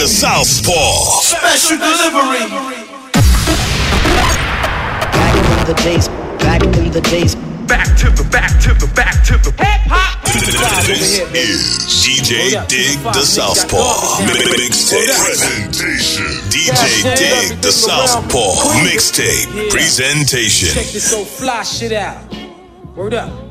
DJ the Southpaw. Special delivery. Back in the days, back in the days. Back to the back to the back to the hip hop. This is DJ Dig the Southpaw. Mixtape presentation. DJ Dig the Southpaw. Mixtape presentation. Check this old fly shit out. Word up.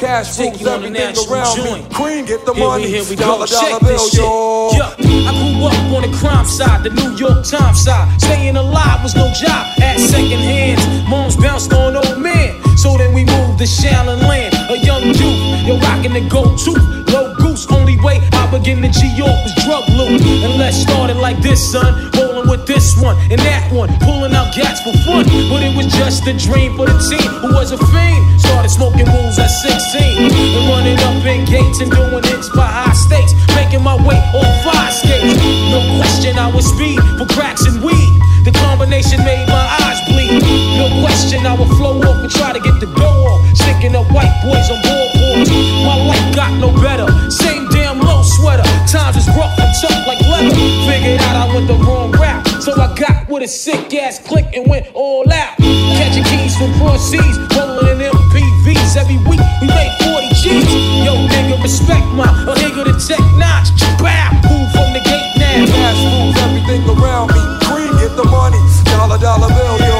Cash Take rules you on the everything around joint. me. Cream, get the Here money. we, here we dollar, go. dollar Check bill, this shit. Yeah, I grew up on the crime side, the New York Times side. Staying alive was no job at second hands. Moms bounced on old man. So then we moved to Shallon Land. A young youth, yo, rocking the go-to. Goose, only way I begin to G-York was drug loot. And let's start it like this, son. Rolling with this one and that one. Pulling out gats for fun. But it was just a dream for the team who was a fiend. Started smoking rules at 16. And running up in gates and doing hits by high stakes. Making my way on five skates. No question I was speed for cracks and weed. The combination made my eyes bleed. No question I would flow off and try to get the dough off. Sticking up white boys on boardwalks. My life got no better. Same damn low sweater. Times is rough and tough like leather. Figured out I went the wrong route. So I got with a sick ass click and went all out. Catching keys from cross seas. Rolling in MPVs. Every week we made 40 G's. Yo, nigga, respect my a nigga to tech notch. Bow. Move from the gate now. Cash rules everything around me. Cream, get the money. Dollar, dollar bill, yo.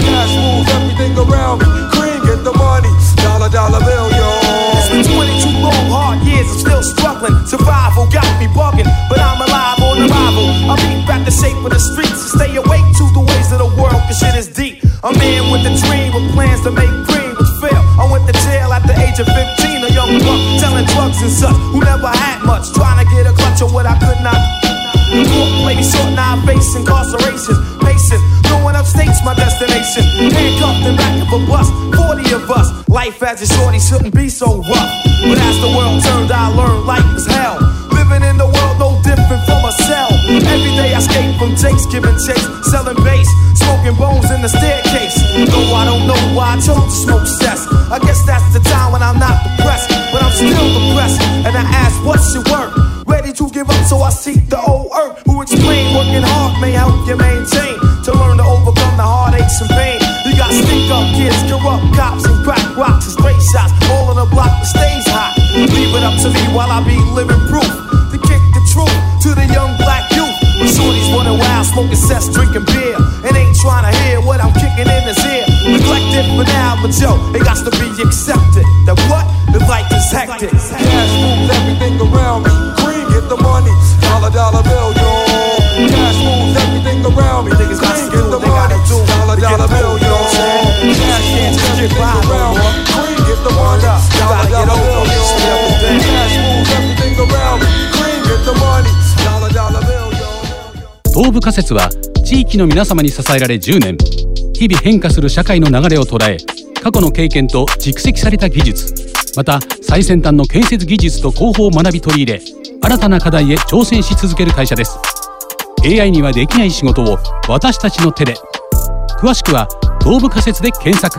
Cash rules everything around me. Cream, get the money. Dollar, dollar bill, yo. It's been 22 long, hard years, I'm still struggling. Survival got me bugging, but I'm alive on arrival. I beat back the shape of the streets and stay awake to the ways of the world, cause shit is deep. A man with a dream with plans to make green was fail. I went to jail at the age of 15, a young buck selling drugs and such, who never had much, trying to get a clutch of what I could not. Court play short, now face incarceration. Pacing, throwing up states my destination. Handcuffed in back of a bus, 40 of us. Life as a shorty shouldn't be so rough. But as the world turned, I learned life is hell. Living in the world no different from a cell. Every day I escape from Jake's giving chase, selling bass, smoking bones in the staircase. Though I don't know why I chose to smoke cess. I guess that's the time when I'm not depressed, but I'm still depressed. And I ask, what's your work? Seek the old earth who explain working hard may help you maintain to learn to overcome the heartaches and pain. You got stick up kids, corrupt cops, and crack rocks and straight shots, all on the block that stays hot. Leave it up to me while I be living proof to kick the truth to the young black youth. When shorties running wild, smoking cess, drinking beer, and ain't trying to hear what I'm kicking in his ear. Neglected for now, but yo, it got to be accepted. That what? The life is hectic. Cash rules everything around me. 東部仮説は地域の皆様に支えられ10年。日々変化する社会の流れを捉え過去の経験と蓄積された技術。また最先端の建設技術と工法を学び取り入れ新たな課題へ挑戦し続ける会社です。AI にはできない仕事を私たちの手で。詳しくは東部仮説で検索。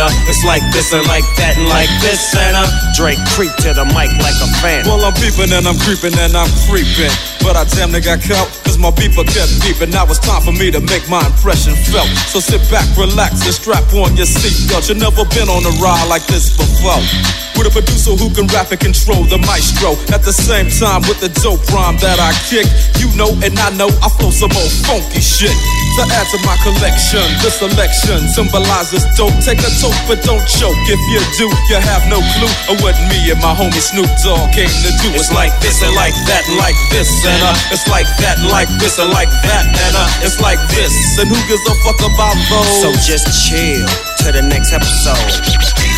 uh, it's like this and like that and like this and uh, Drake creep to the mic like a fan. Well, I'm peeping and I'm creeping and I'm creeping. But I damn near got caught, cause my beeper kept beeping. Now it's time for me to make my impression felt. So sit back, relax, and strap on your seatbelt. You've never been on a ride like this before. With a producer who can rap and control the maestro. At the same time, with the dope rhyme that I kick, you know and I know I flow some old funky shit. To add to my collection, this selection symbolizes dope. Take a but don't choke. If you do, you have no clue of what me and my homie Snoop Dogg came to do. It's like this and like that like this and uh, it's like that like this and like that and uh, it's like this. And who gives a fuck about those? So just chill to the next episode.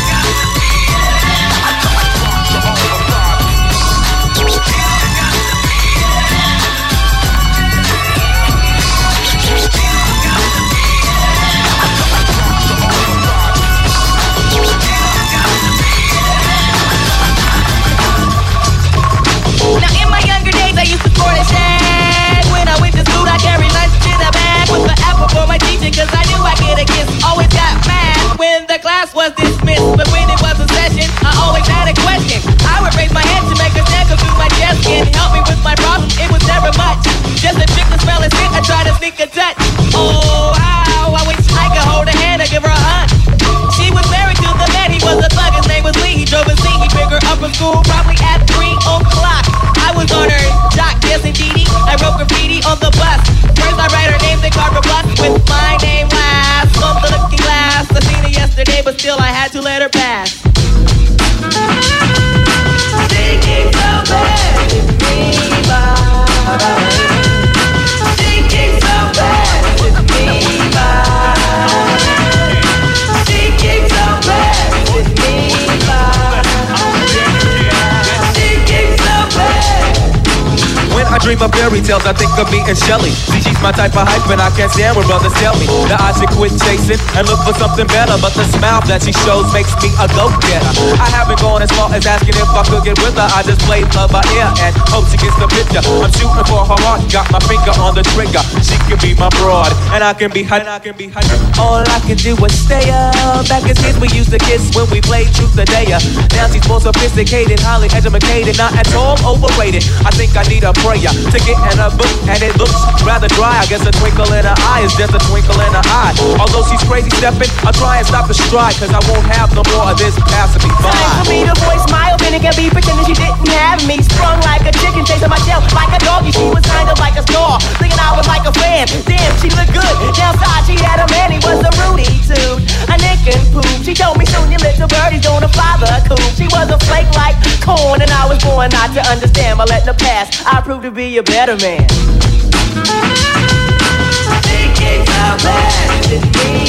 For my teacher, cause I knew I get a kiss. Always got mad when the class was dismissed, but when it was a session, I always had a question. I would raise my hand to make a snaggle through my chest and help me with my problem. It was never much, just a trick to smell and sit. I try to sneak a touch. Oh how I wish I could hold her hand or give her a hug. She was married to the man, he was a thug, his name was Lee. He drove a seat, he picked her up from school, probably at 3 o'clock. I was on her yes indeedy. I wrote graffiti on the bus. First I write her name, then carve a plus with my name last. On the looking glass, I seen her yesterday, but still I had to let her pass. Of fairy tales, I think of me and Shelly. See, she's my type of hype, and I can't stand when brothers tell me that I should quit chasing and look for something better. But the smile that she shows makes me a go-getter. I haven't gone as far as asking if I could get with her. I just played love by ear and hope she gets the picture. I'm shooting for her heart, got my finger on the trigger. She can be my broad, and I can be her. I can be her. All I can do is stay up. Back as kids, we used to kiss when we played truth or dare. Now she's more sophisticated, highly educated, not at all overrated. I think I need a prayer ticket and a book, and it looks rather dry. I guess a twinkle in her eye is just a twinkle in her eye. Although she's crazy stepping, I'll try and stop the stride, cause I won't have no more of this passing me by. Time for me to voice my opinion, can be pretending she didn't have me. Strung like a chicken, chasing my tail like a doggy. She was kind of like a star, thinking I was like a fan. Damn, she looked good. Downside, she had a man, he was a Rudy too. A nick and poop. She told me soon your little birdie's gonna fly the coop. She was a flake like corn, and I was born not to understand, I let the past I proved to be a a better man. Take it out loud.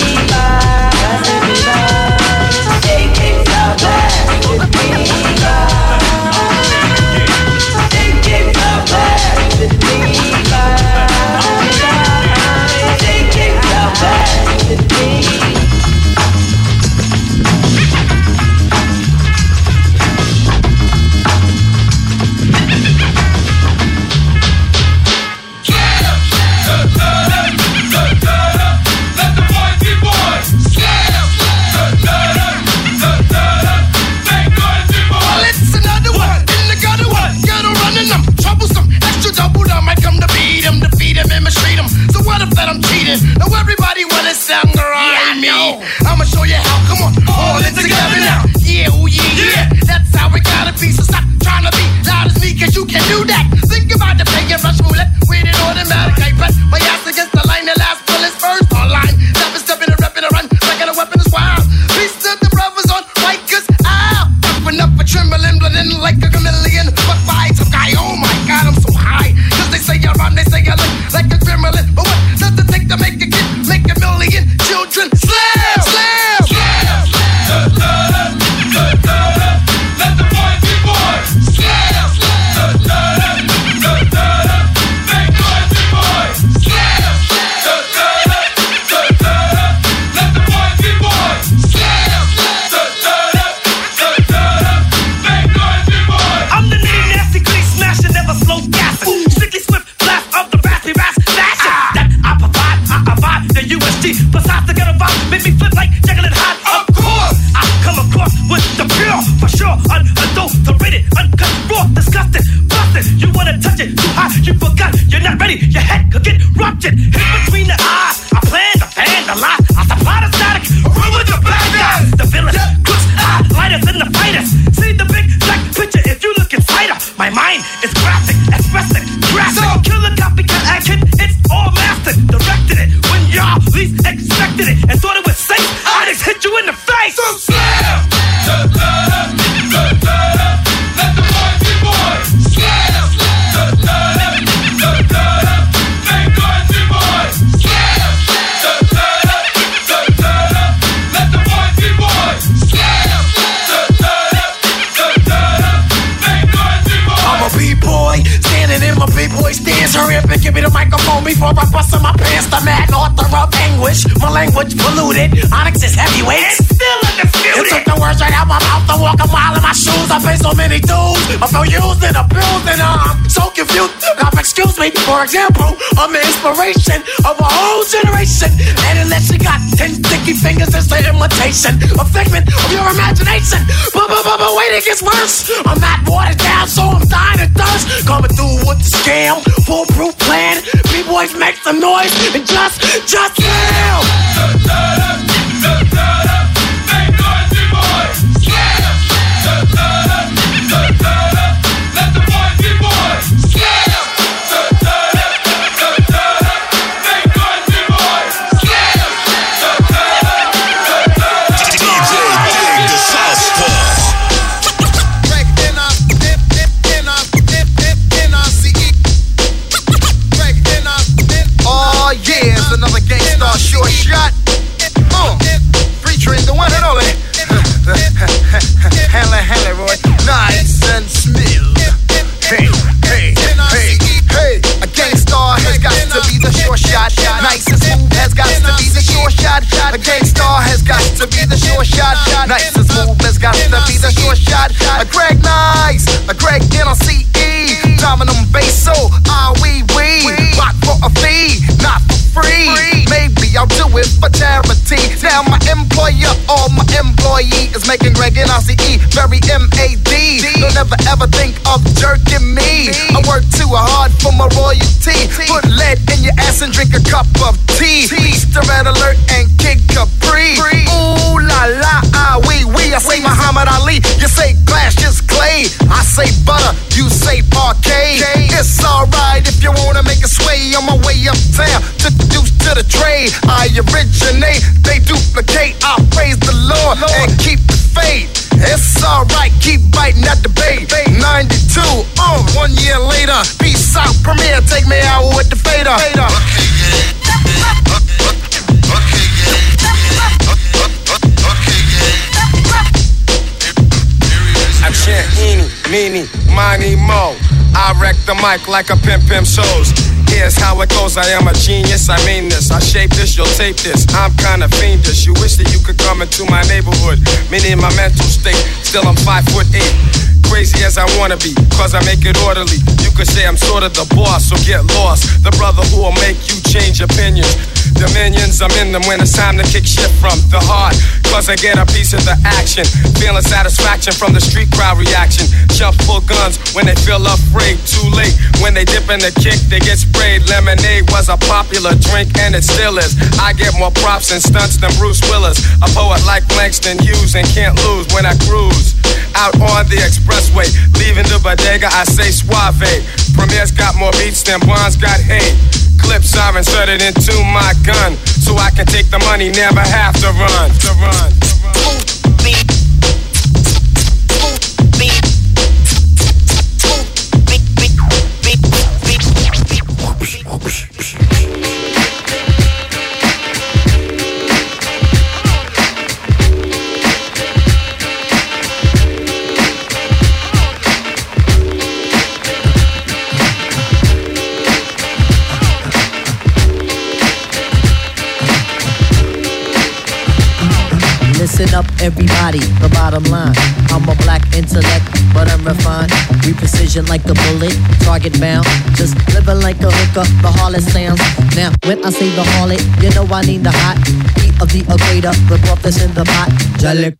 Now everybody wanna sound grind me. I'ma show you how. Come on, all it together now. Yeah, ooh, yeah, yeah. That's how we gotta be. So stop trying to be loud as me, cause you can do that. Think about the pay and rush roulette with an automatic. I press my ass against the line, the last bullet's first online. Never stepping and repping and run like a weapon is wild. Peace to the brothers on Rikers Isle. Popping up a trembling, blending like a Compton Slave! inspiration of a whole generation. And unless you got ten sticky fingers, it's the imitation, a figment of your imagination. But, but, but, but wait, it gets worse. I'm not watered down, so I'm dying of thirst. Coming through with the scam, foolproof plan. B-boys make some noise and just, just yell. Now my employer or my employee is making Greg and RCE very MAD. Don't ever ever think of jerking me. I work too hard for my royalty. Put lead in your ass and drink a cup of tea. Easter red alert and kick Capri. Ooh la la, ah wee wee. I say Muhammad Ali, you say glass just clay. I say butter, you say parquet. It's alright trade. I originate, they duplicate. I praise the Lord and keep the faith. It's alright, keep biting at the bait. 92, uh, one year later. Peace out, premiere, take me out with the fader. I chant eeny, meeny, miny, mo. I wreck the mic like a pimp pimp shows. Here's how it goes. I am a genius. I mean this. I shape this. You'll tape this. I'm kinda fiendish. You wish that you could come into my neighborhood. Meaning my mental state. Still I'm five foot eight. Crazy as I wanna be, cause I make it orderly. You could say I'm sort of the boss, so get lost. The brother who will make you change opinions. Dominions, I'm in them when it's time to kick shit from the heart. Cause I get a piece of the action. Feeling satisfaction from the street crowd reaction. Jump full guns when they feel afraid. Too late when they dip in the kick, they get sprayed. Lemonade was a popular drink and it still is. I get more props and stunts than Bruce Willis. A poet like Langston Hughes and can't lose when I cruise. Out on the expressway, leaving the bodega, I say suave. Premier's got more beats than Bonds got hate. Clips are inserted into my gun, so I can take the money, never have to run. To run. Listen up, everybody. The bottom line. I'm a black intellect, but I'm refined. We precision like a bullet, target bound. Just living like a hooker, the harlot sounds. Now, when I say the harlot, you know I need the hot heat of the equator, the broth in the pot. Jalik,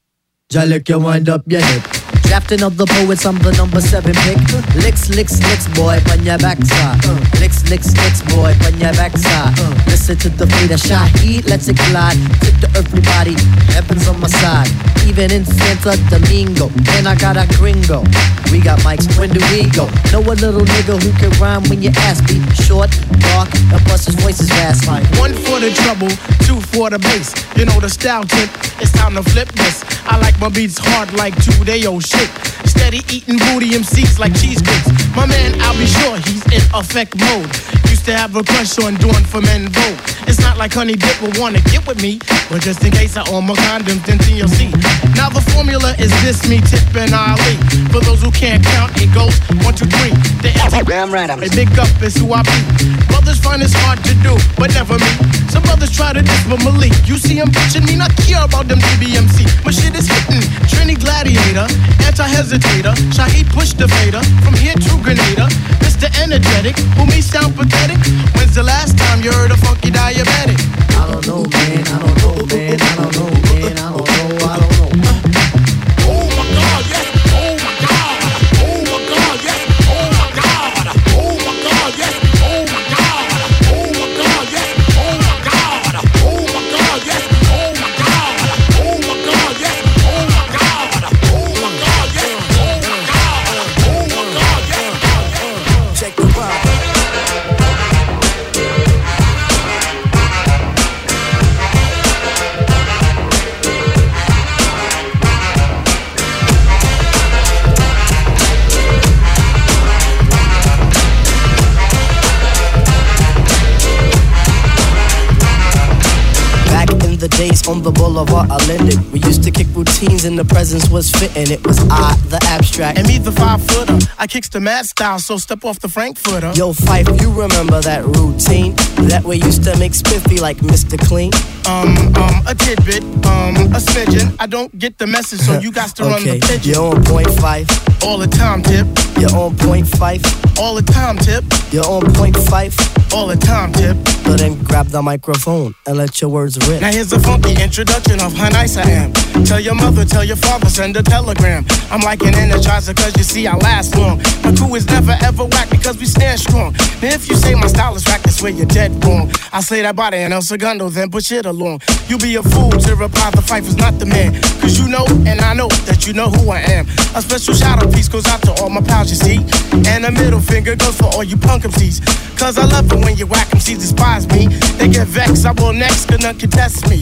Jalik, you wind up your hip. Drafting of the poets, I'm the number seven pick. Licks, licks, licks, boy, on your backside. Licks, licks, licks, boy, on your backside. Listen to the fader shot, heat, let's it glide. Tip to everybody, heaven's on my side. Even in Santa Domingo, and I got a gringo. We got mics, when do we go? Know a little nigga who can rhyme when you ask me. Short, dark, and his voice is fast like. One for the trouble, two for the bass. You know the style tip, it's time to flip this. I like my beats hard like two day old shit. Steady eating booty MCs like cheesecakes. My man, I'll be sure he's in effect mode. Used to have a crush on doing for men vote. It's not like Honey Dip will wanna get with me, but just in case I own my condoms, then TLC. Now the formula is this, me, Tip, and Ali. For those who can't count, it goes one, two, three. The right, I'm a big up is who I be. Brothers find it's hard to do, but never me. Some brothers try to diss, but Malik, you see him bitching me, not care about them DBMC. My shit is hitting. Trini Gladiator, anti-hesitator. Shaheed push the fader from here to Grenada. Mr. Energetic, who me sound pathetic. When's the last time you heard a funky diabetic? I don't know, man. I don't know, man. I don't know, man. I don't know. The days on the boulevard, I landed. We used to kick routines and the presence was fitting. It was I, the abstract. And me, the five footer. I kicks the mad style, so step off the Frankfurter. Yo, Fife, you remember that routine? That we used to make spiffy like Mr. Clean? Um, um, a tidbit, um, a smidgen. I don't get the message, so you got to run the pigeon. you're on point five. All the time, tip. You're on point five. All the time, tip. You're on point five. All the time, tip. So then grab the microphone and let your words rip. Now here's a funky introduction of how nice I am. Tell your mother, tell your father, send a telegram. I'm like an energizer cause you see I last long. My crew is never ever whack because we stand strong. Now if you say my style is whack, that's where you're dead wrong. I say that body and El Segundo, then push it along. You be a fool to reply the fight was not the man. Cause you know and I know that you know who I am. A special shout out piece goes out to all my pals you see. And a middle finger goes for all you punk MCs. Cause I love it when you whack MCs despise me. They get vexed, I will next, could not contest me.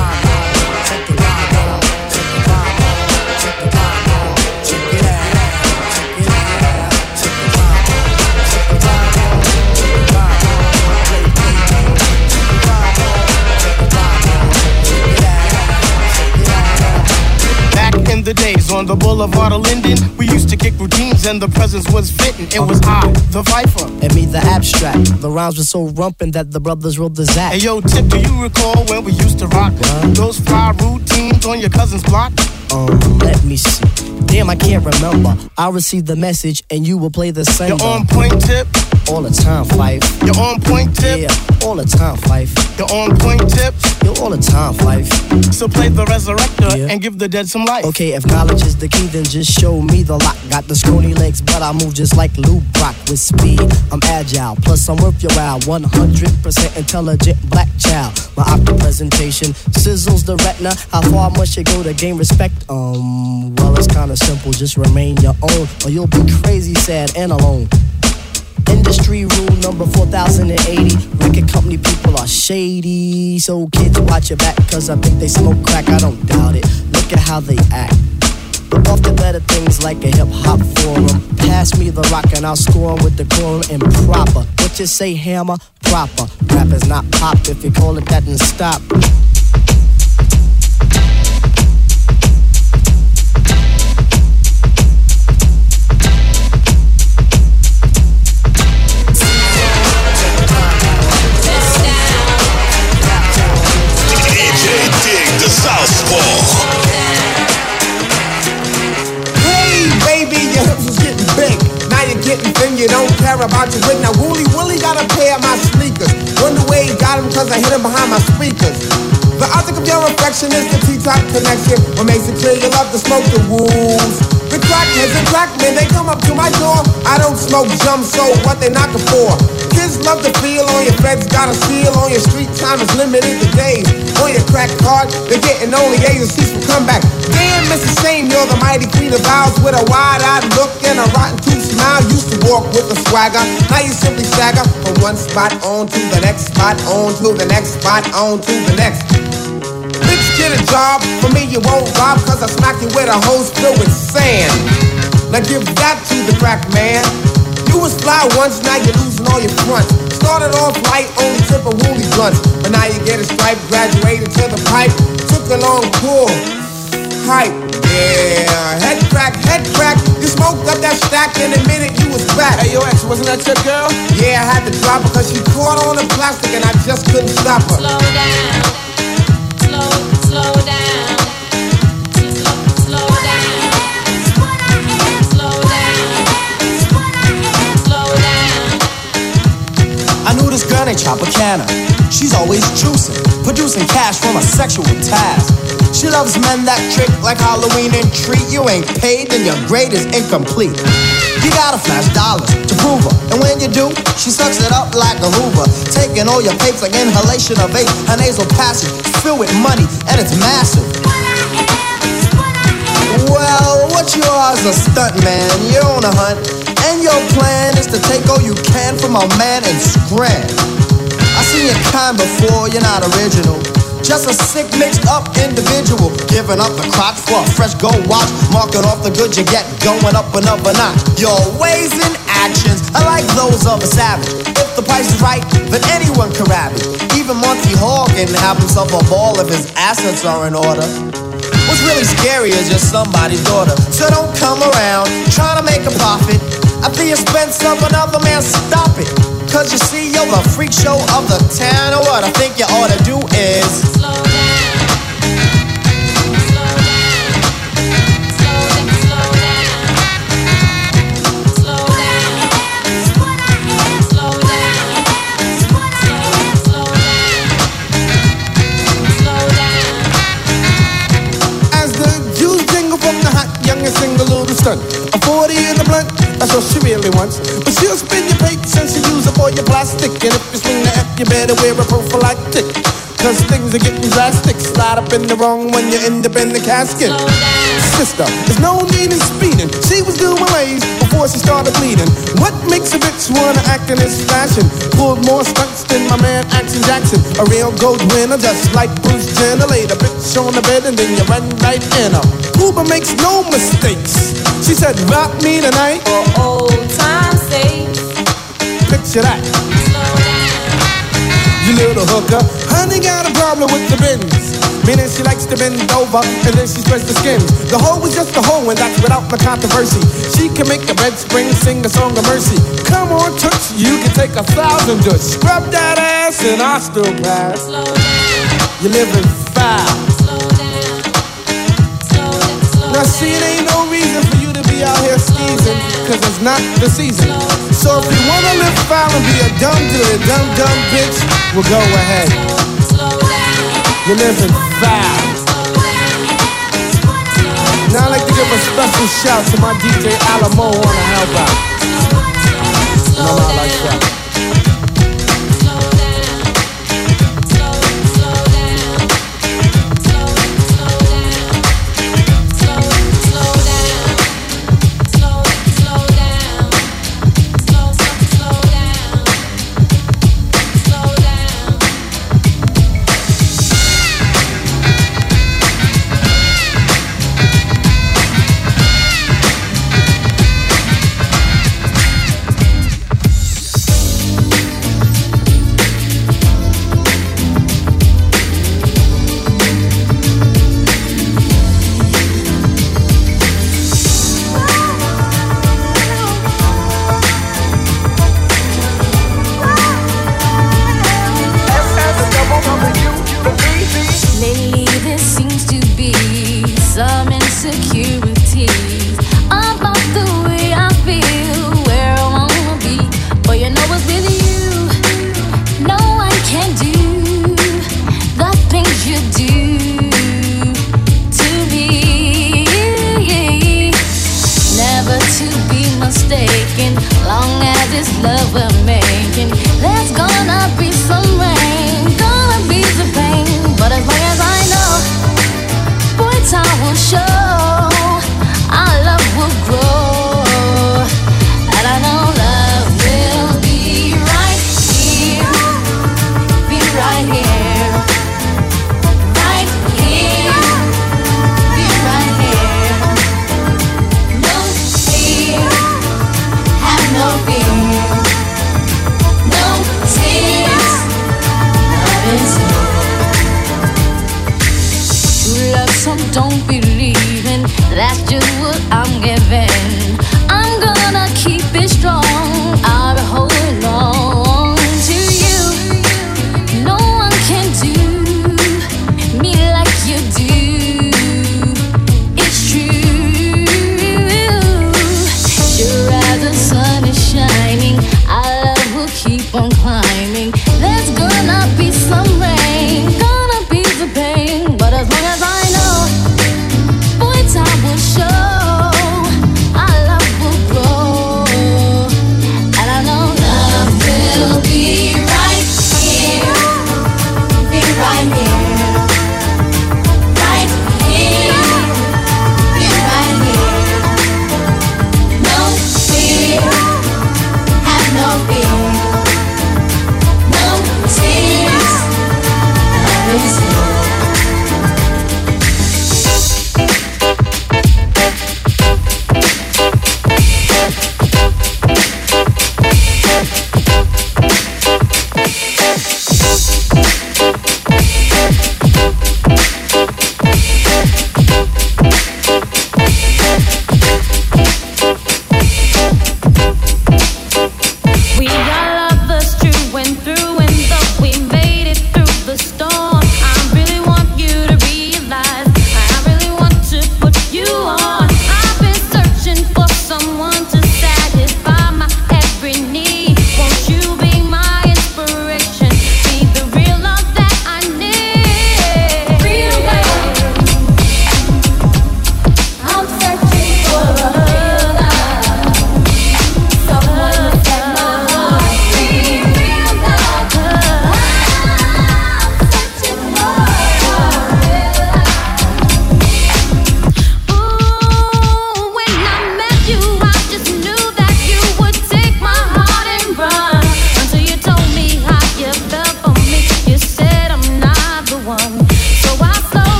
On the boulevard of Linden, we used to kick routines and the presence was fitting. It was I, the Viper. And me, the abstract. The rhymes were so rumpin' that the brothers rolled the Zach. Hey yo, Tip, do you recall when we used to rock those fly routines on your cousin's block? Um, let me see. Damn, I can't remember. I'll receive the message and you will play the same. You're on point, Tip. All the time, Fife. You're on point, Tip. Yeah, all the time, Fife. You're on point, Tip. You're all the time, Fife. So play the resurrector yeah. and give the dead some life. Okay, if knowledge is the key, then just show me the lock. Got the scrawny legs, but I move just like Lou Brock with speed. I'm agile, plus I'm worth your while. 100% intelligent black child. My optic presentation sizzles the retina. How far must you go to gain respect? Um, well, it's kinda simple. Just remain your own, or you'll be crazy, sad, and alone. Industry rule number 4080. Record company people are shady. So kids, watch your back, cause I think they smoke crack. I don't doubt it. Look at how they act. Off the better things like a hip hop forum. Pass me the rock and I'll score with the quorum and proper. What you say, hammer? Proper. Rap is not pop. If you call it that, then stop. Getting thin, you don't care about your wig. Now, Wooly Willie got a pair of my sneakers. Wonder where he got them, cause I hit him behind my speakers. The object of your affection is the T-top connection. What makes it clear you love to smoke the wolves. The crackheads and crackmen, they come up to my door. I don't smoke jump, so what they knocking for? Kids love to feel on your feds, got a seal on your street time is limited to days. On your crack card, they're getting only C's for comeback. Damn, it's a Shame, you're the mighty queen of vows with a wide-eyed look and a rotten tooth smile. Used to walk with a swagger, now you simply stagger from one spot on to the next spot, on to the next spot, on to the next. Bitch, get a job. For me, you won't rob, cause I smack you with a hose filled with sand. Now give that to the crack man. You was fly once, now you're losing all your front. Started off light, only tip of woolly blunts. But now you get a stripe, graduated to the pipe. Took a long pull. Hype, yeah. Head crack, head crack. You smoked up that stack in a minute, you was back. Hey, yo, ex, wasn't that your girl? Yeah, I had to drop her cause she caught on the plastic and I just couldn't stop her. Slow down. Slow, slow down. This girl named Tropicana. She's always juicing, producing cash from a sexual task. She loves men that trick like Halloween and treat. You ain't paid, then your grade is incomplete. You gotta flash dollars to prove her. And when you do, she sucks it up like a Hoover. Taking all your papes like inhalation of vape. Her nasal passage filled with money, and it's massive. Well, what you are is a stunt man. You're on a hunt, and your plan is to take all you can from a man and scram. I seen your kind before, you're not original. Just a sick, mixed up individual. Giving up the crotch for a fresh gold watch. Marking off the good you get, going up and up another notch. Your ways and actions are like those of a savage. If the price is right, then anyone can rap it. Even Monty Hall can have himself a ball if his assets are in order. What's really scary is you're somebody's daughter. So don't come around trying to make a profit at the expense of another man. Stop it. Cause you see, you're the freak show of the town. And what I think you ought to do is Slow down. Once. But she'll spin your plates and she'll use up all your plastic. And if you swing the F, you better wear a prophylactic. Cause things are getting drastic. Slide up in the wrong when you end up in the casket. Sister, there's no need in speeding. She was doing ways before she started bleeding. What makes a bitch wanna act in this fashion? Pulled more stunts than my man Action Jackson. A real gold winner, just like Bruce Jenner. Laid a bitch on the bed and then you run right in her. Uber makes no mistakes. She said, rock me tonight. For old time's sake. Picture that. You little hooker. Honey got a problem with the bins. Meaning she likes to bend over and then she spreads the skins. The hoe is just a hoe and that's without the controversy. She can make a bed spring, sing a song of mercy. Come on, Toots, you can take a thousand just scrub that ass and I still pass. You're living foul. Now see, it ain't no reason for you to be out here skeezing, cause it's not the season. So if you wanna live foul and be a dumb dirty, dumb dumb bitch, well go ahead. You're living foul. Now I'd like to give a special shout to my DJ Alamo on the help out. No, not like that.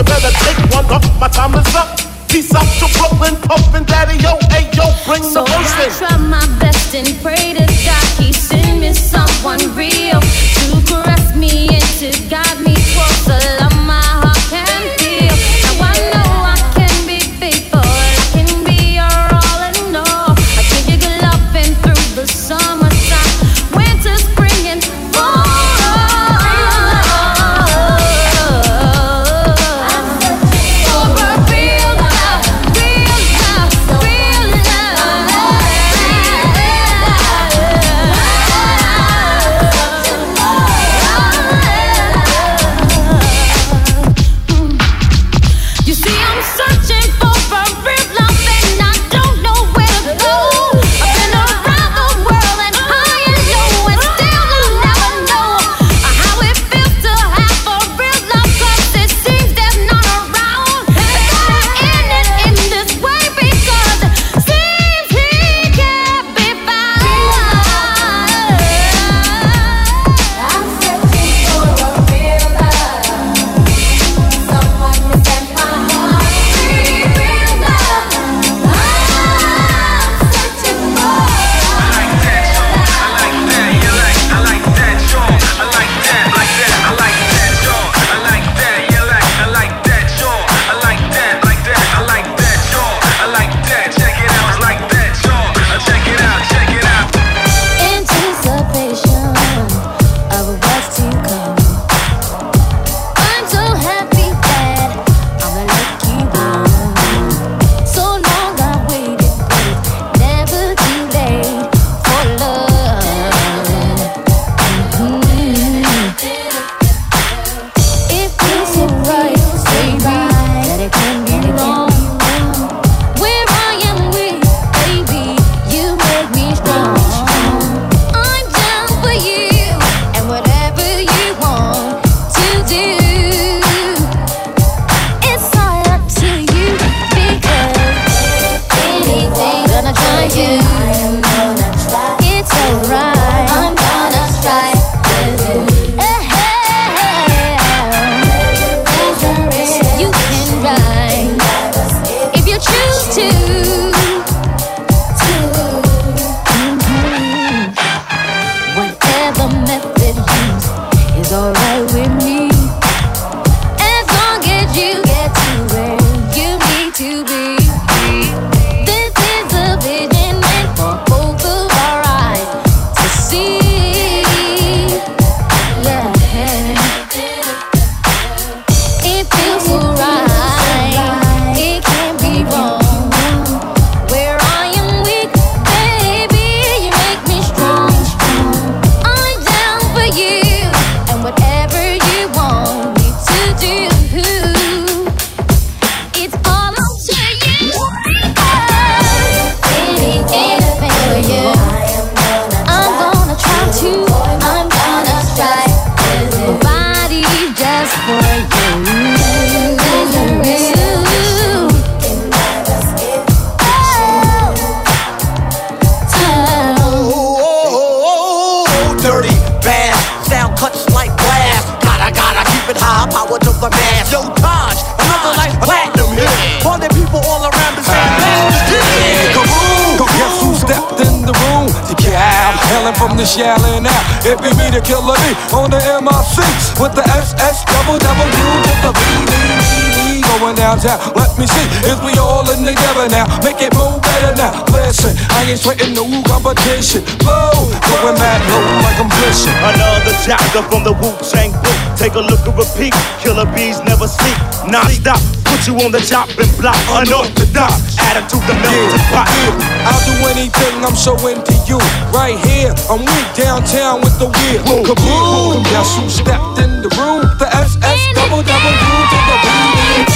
you better take one. My time is up. Peace out to Brooklyn, daddy yo, hey yo, bring so the. I try my best and prayed Doctor from the Wu Tang book. Take a look and repeat. Killer bees never sleep. Non stop. Put you on the chopping block. Unorthodox. Attitude to melt yeah, the pot. Yeah. I'll do anything. I'm so into you. Right here. I'm with downtown with the wheel. Boom, kaboom. Guess who stepped in the room? The SS double double to the beat.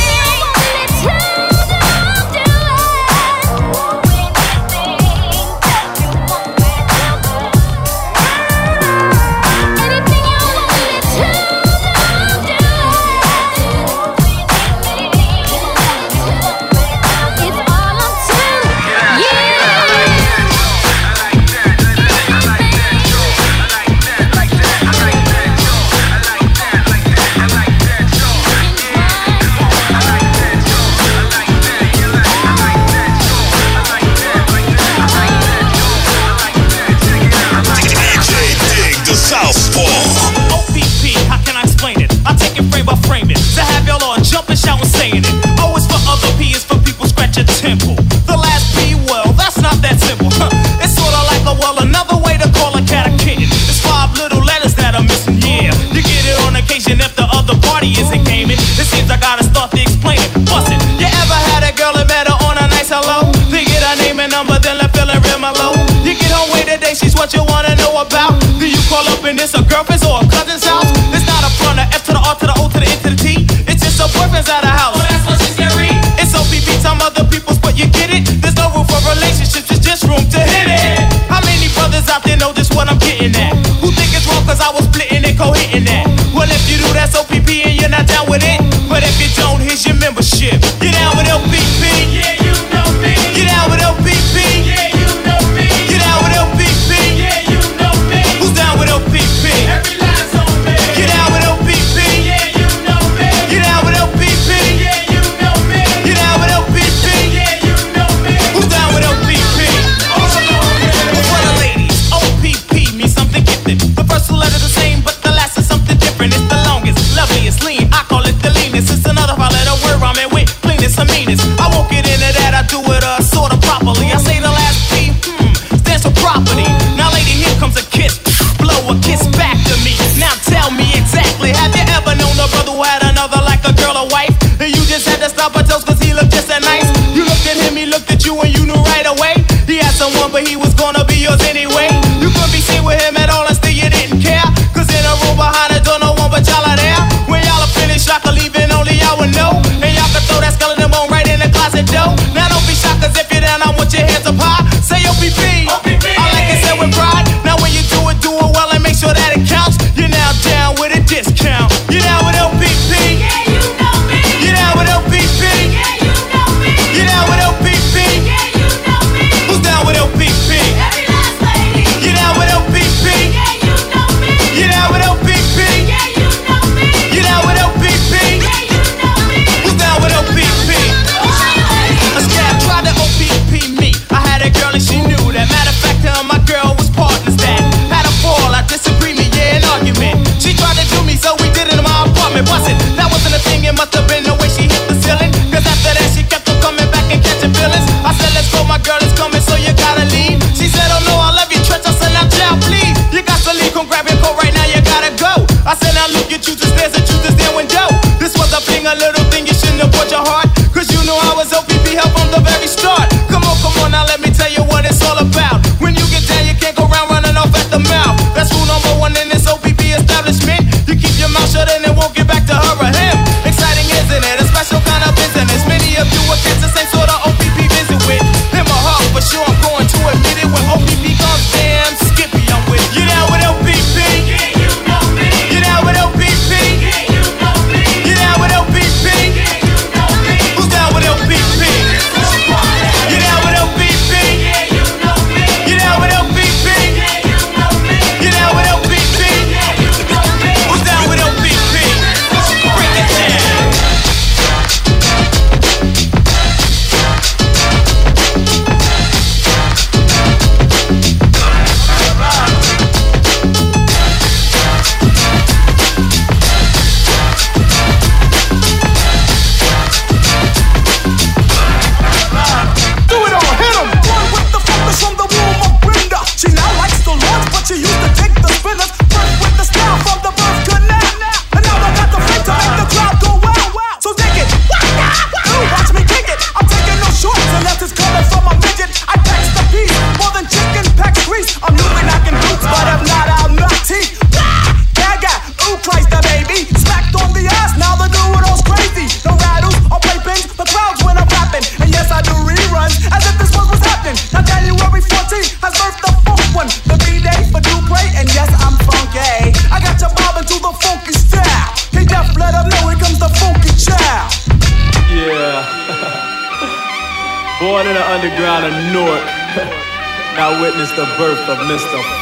what you wanna know about. Do you call up and it's a girlfriend's or a cousin's house? It's not a front, a F to the R to the O to the N to the T. It's just a boyfriend's at a house. Well, that's what she's scary. It's OPP time, other people's, but you get it. There's no room for relationships, it's just room to hit it. How many brothers out there know just what I'm getting at? Who think it's wrong cause I was splitting and co-hitting that? Well, if you do, that's OPP and you're not down with it. But if you don't, here's your membership. Get down with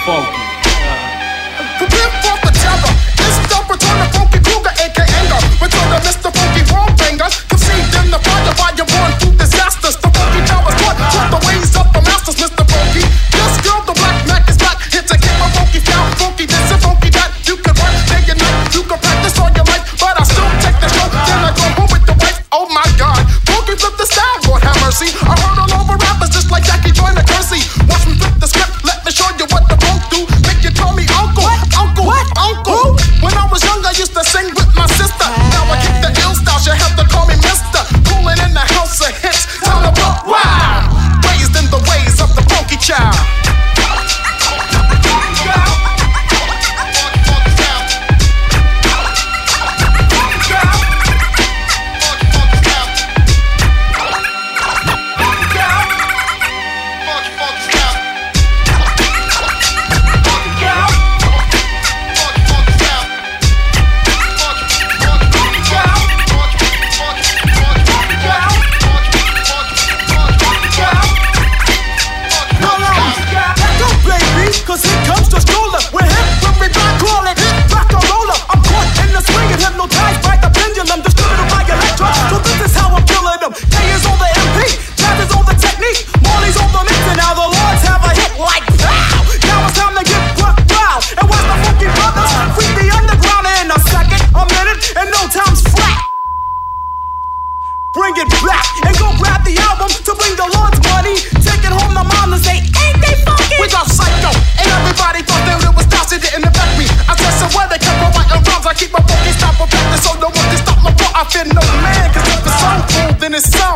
funky.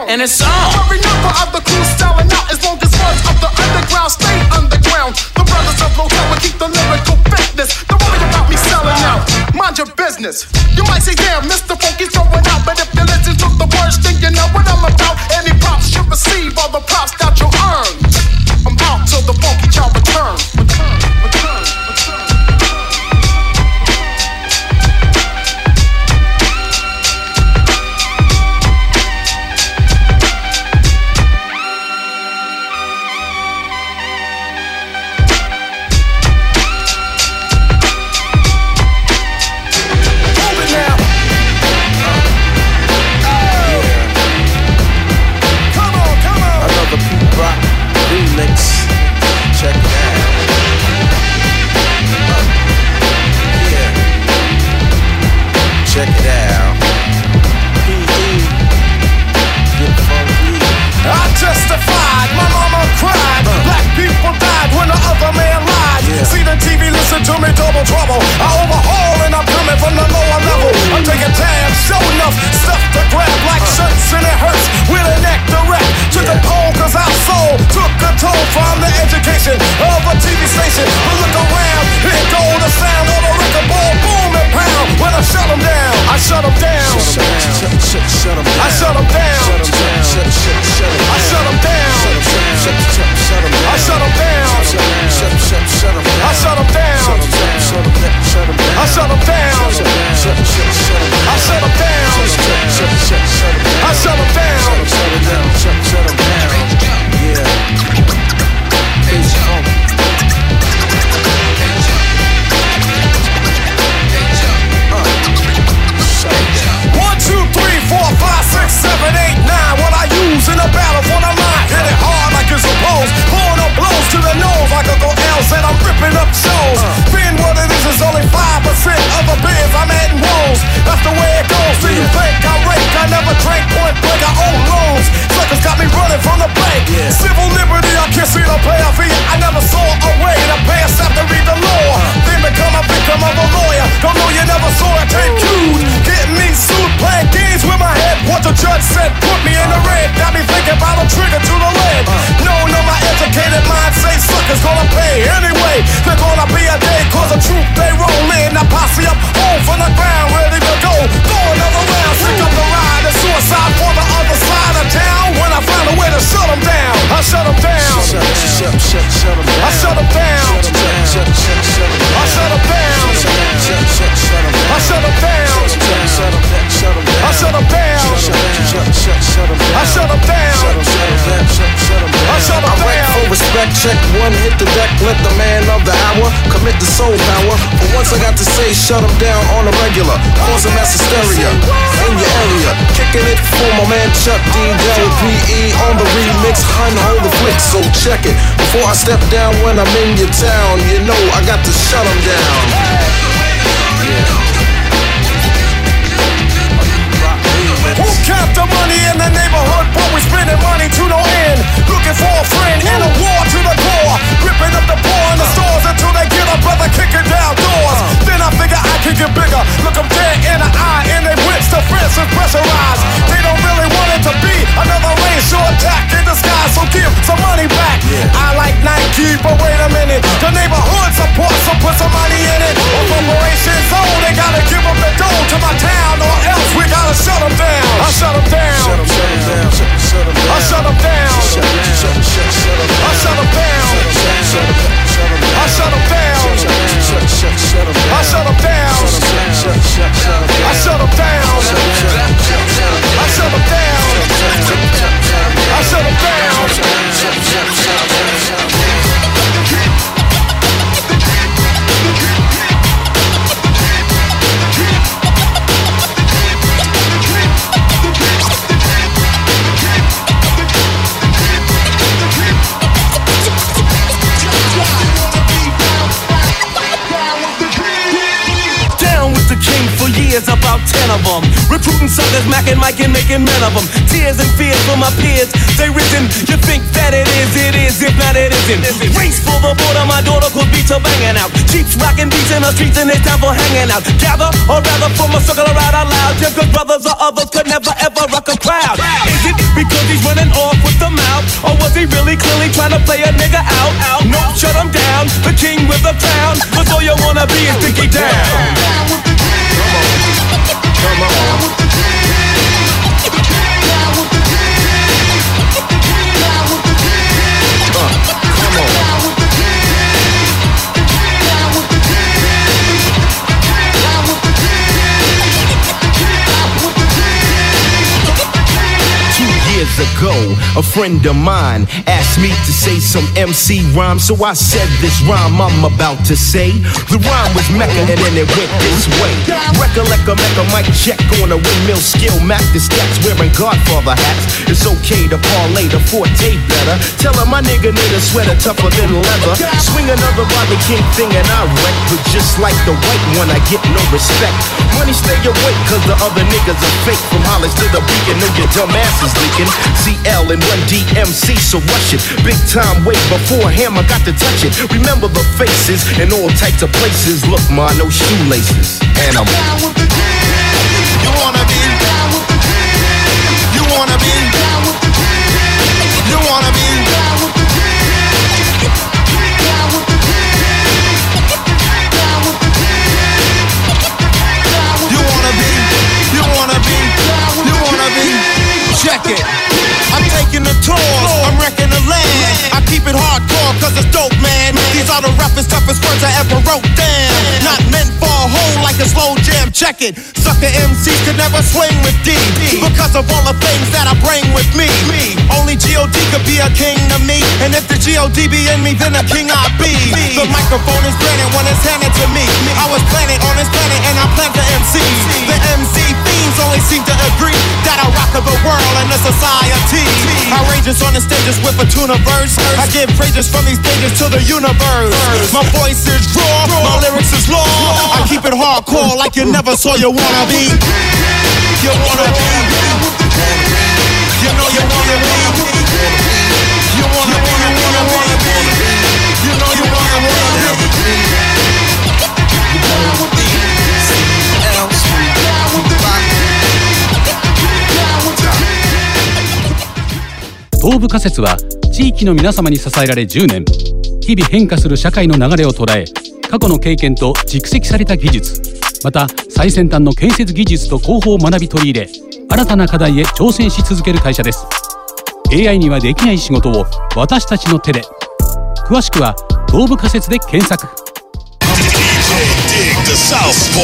And it's on. Every number of the crew selling out as long as words of the underground stay underground. The brothers of Low will keep the lyrical fitness. Don't worry about me selling out. Mind your business. You might say, yeah, Mr. said, put me in the red. Got me thinking about a trigger to the leg. No, no, my educated mind say suckers gonna pay anyway. There's gonna be a day cause the truth they roll in. Now posse up home from the ground, ready to go. Throw another round, stick up the ride. The suicide for the other side of town. When I find a way to shut them down, I shut them down. I shut them down. I shut them down. I shut them down. I shut them down. I shut them down. I shut them down. I wreck down. for respect, check one, hit the deck, let the man of the hour commit the soul power. But once I got to say, shut him down on a regular, causing mass hysteria in your area. Kicking it for my man Chuck D. Del PE on the remix, hun, hold the flick, so check it. Before I step down when I'm in your town, you know I got to shut him down. Who count the money in the neighborhood? But we spending money to no end. Looking for a friend and a war to the core. Ripping up the poor in the stores until they get a brother kicking down doors. Then I figure I can get bigger. Look them dead in the eye and they whips the fence is pressurized. They don't really want it to be another racial attack in disguise. So give some money back. I like Nike, but wait a minute. The neighborhood support, so put some money in it. A corporation zone, oh, they gotta give up the dough to my town, or else we gotta shut them down. I shut them down. Shut them down. I shut them down. I shut them down. I shut them down. I shut them down. I shut them down. I shut them down. I shut them down. Years, about ten of them. Recruiting suckers, macking, Mike, and making men of them. Tears and fears for my peers, they risen. You think that it is, it is, if not, it isn't. Race for the border, my daughter could beat her banging out. Cheats rocking beats in the streets, and it's time for hanging out. Gather, or rather, form a circle around out loud. Just cause brothers or others could never ever rock a crowd. Is it because he's running off with the mouth? Or was he really clearly trying to play a nigga out? Out, no, shut him down. The king with the crown. Cause all you wanna be is Dickie down. Come on. Two a friend of mine asked me to say some MC rhyme, so I said this rhyme I'm about to say. The rhyme was Mecca and then it went this way. Recollect a Mecca mic check on a windmill skill, Mac the stats wearing Godfather hats. It's okay to parlay the forte better. Tell him my nigga need a sweater tougher than leather. Swing another Rodney King thing and I wreck, but just like the white one, I get no respect. Money stay awake, cause the other niggas are fake. From Hollis to the beacon, know your dumb ass is leaking. CL and one DMC, so rush it. Big time way before him, I got to touch it. Remember the faces in all types of places. Look, ma, no shoelaces. And I'm down with the kid. You wanna be? Down with the kid. You wanna be? Down with the kid. You wanna be? With the Town You wanna be? You wanna be? You wanna be? Check it. I'm taking the tour. I'm wrecking the land. I keep it hardcore cause it's dope, man. These are the roughest, toughest words I ever wrote down. Not meant for a hole like a slow jam. Check it. Sucker MCs could never swing with D. Because of all the things that I bring with me. Only G.O.D. could be a king to me. And if the G.O.D. be in me, then a king I be. The microphone is granted when it's handed to me. I was planted on this planet and I plan to MC. The MC fiends only seem to agree that I rock of the world and the society. Outrageous on the stages with a tuna verse. I give praises from these stages to the universe. My voice is raw, my lyrics is law. I keep it hardcore like you never saw you wanna be. You wanna be. You know you wanna be. 東部仮説は地域の皆様に支えられ10年。日々変化する社会の流れを捉え過去の経験と蓄積された技術。また最先端の建設技術と広報を学び取り入れ新たな課題へ挑戦し続ける会社です。AI にはできない仕事を私たちの手で。詳しくは東部仮説で検索。Dig the Southpaw.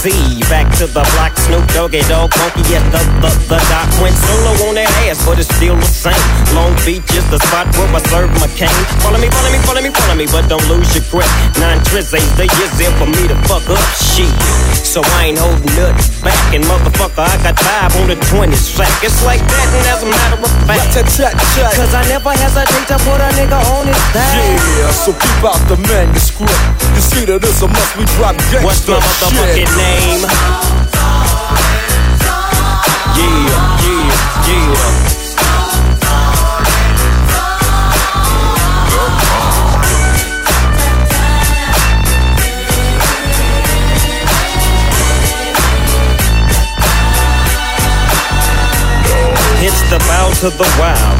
Depths of the sea, back to the block, Snoop Doggy Dogg, funky as the, the, the doc went solo on that ass, but it's still the same. Long Beach is the spot where I serve my cane. Follow me, follow me, follow me, follow me, but don't lose your grip. Nine tris ain't the years there for me to fuck up shit. So I ain't holding nothing back, and motherfucker, I got five on the 20 sack. It's like that, and as a matter of fact, cause I never hesitate to put a nigga on his back. Yeah, so keep out the manuscript. You see that it's a must we drop gangsta What's my motherfucking shit. name? Yeah, yeah, yeah. It's the bow to the wild,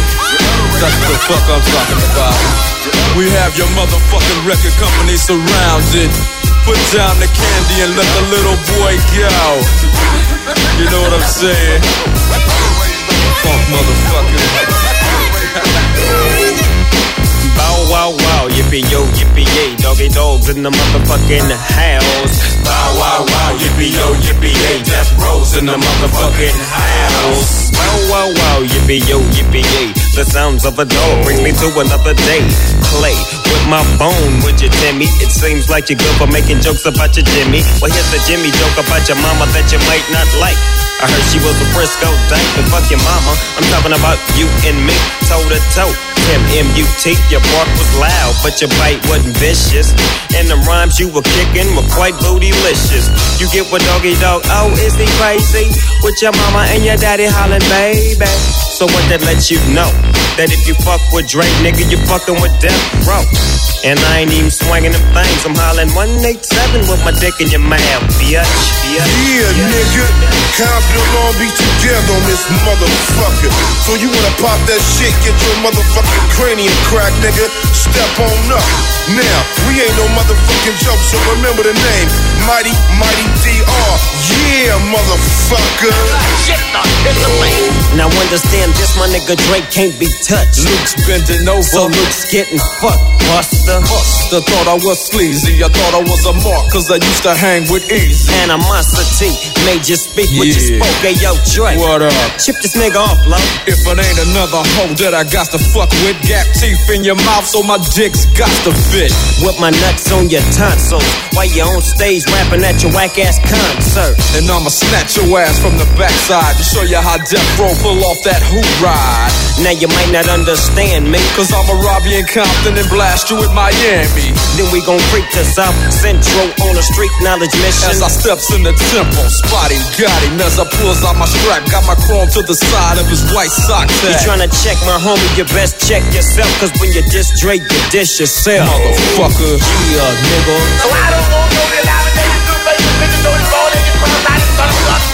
that's the fuck I'm talking about. We have your motherfucking record company surrounded. Put down the candy and let the little boy go. You know what I'm saying? Funk motherfucker. Bow wow wow, yippee yo, yippee yay, doggy dogs in the motherfucking house. Bow wow wow, yippee yo, yippee yay, death rolls in the motherfucking house. Bow wow wow, yippee yo, yippee yay, the sounds of a dog brings me to another day. Play with my bone, would you, Timmy? It seems like you're good for making jokes about your Jimmy. Well, here's the Jimmy joke about your mama that you might not like. I heard she was a Frisco dank, but fuck your mama. I'm talking about you and me, toe to toe. Tim M-U-T, your bark was loud, but your bite wasn't vicious. And the rhymes you were kicking were quite bootylicious. You get what doggy dog, oh, is he crazy? With your mama and your daddy hollering, baby. So what that lets you know? That if you fuck with Dre, nigga, you fucking with Death Row. And I ain't even swinging them things. I'm hollering 187 with my dick in your mouth, bitch. bitch. Yeah, nigga. Compton Long Beach together on this motherfucker. So you wanna pop that shit, get your motherfucking cranium crack, nigga. Step on up. Now, we ain't no motherfucking joke, so remember the name. Mighty, Mighty DR. Yeah, motherfucker. Now understand this, my nigga Dre can't be touched. Luke's bending over. So Luke's getting fucked, buster. Buster thought I was sleazy. I thought I was a mark, cause I used to hang with Eazy. Animosity made you speak what you spoke. Hey, yo, Dre. What up? Chip this nigga off, love. If it ain't another hoe that I got to fuck with, gap teeth in your mouth, so my dick's got to fit. With my nuts on your tonsils. While you on stage rapping at your whack ass concert. And I'ma snatch your ass from the backside to show you how Death Row pull off that hoop ride. Now you might not understand me. Cause I'ma rob you in Compton and blast you in Miami. Then we gon' creep to South Central on a street knowledge mission. As I steps in the temple, spot him, got him. As I pulls out my strap, got my chrome to the side of his white sock You tryna check my homie, you best check yourself. Cause when you diss Dre, you dish yourself. Motherfucker. Yeah, nigga. So I don't want no reality. You make the bitches know it's all in your cross. I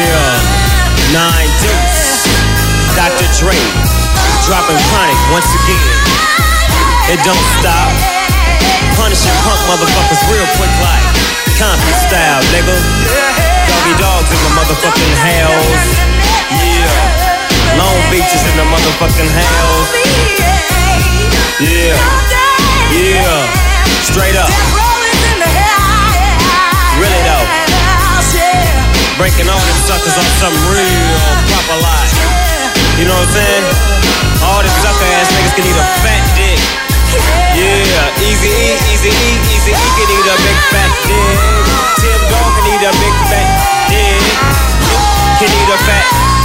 Yeah. Nine deuce. Dr. Dre. Dropping chronic once again. It don't stop. Punishing punk motherfuckers real quick like Compton style, nigga. Doggy dogs in the motherfucking house. Yeah. Long Beach is in the motherfucking house. Yeah. Yeah. Straight up. Breaking all them suckers on some real proper life. You know what I'm saying? All the sucker ass niggas can eat a fat dick. Yeah, Eazy E, Eazy E, Eazy E can eat a big fat dick. Tim Dog can eat a big fat dick. Can eat a fat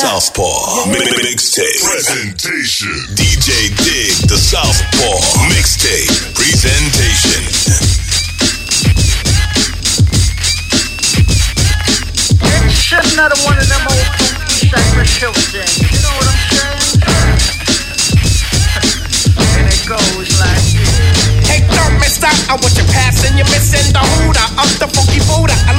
Southpaw Mi- Mixtape Presentation DJ Dig the Southpaw Mixtape Presentation It's just another one of them old funky Cypress Hill things. You know what I'm saying? and it goes like Hey, don't miss out on what you're passing. You're missing the hooter of the funky Buddha. A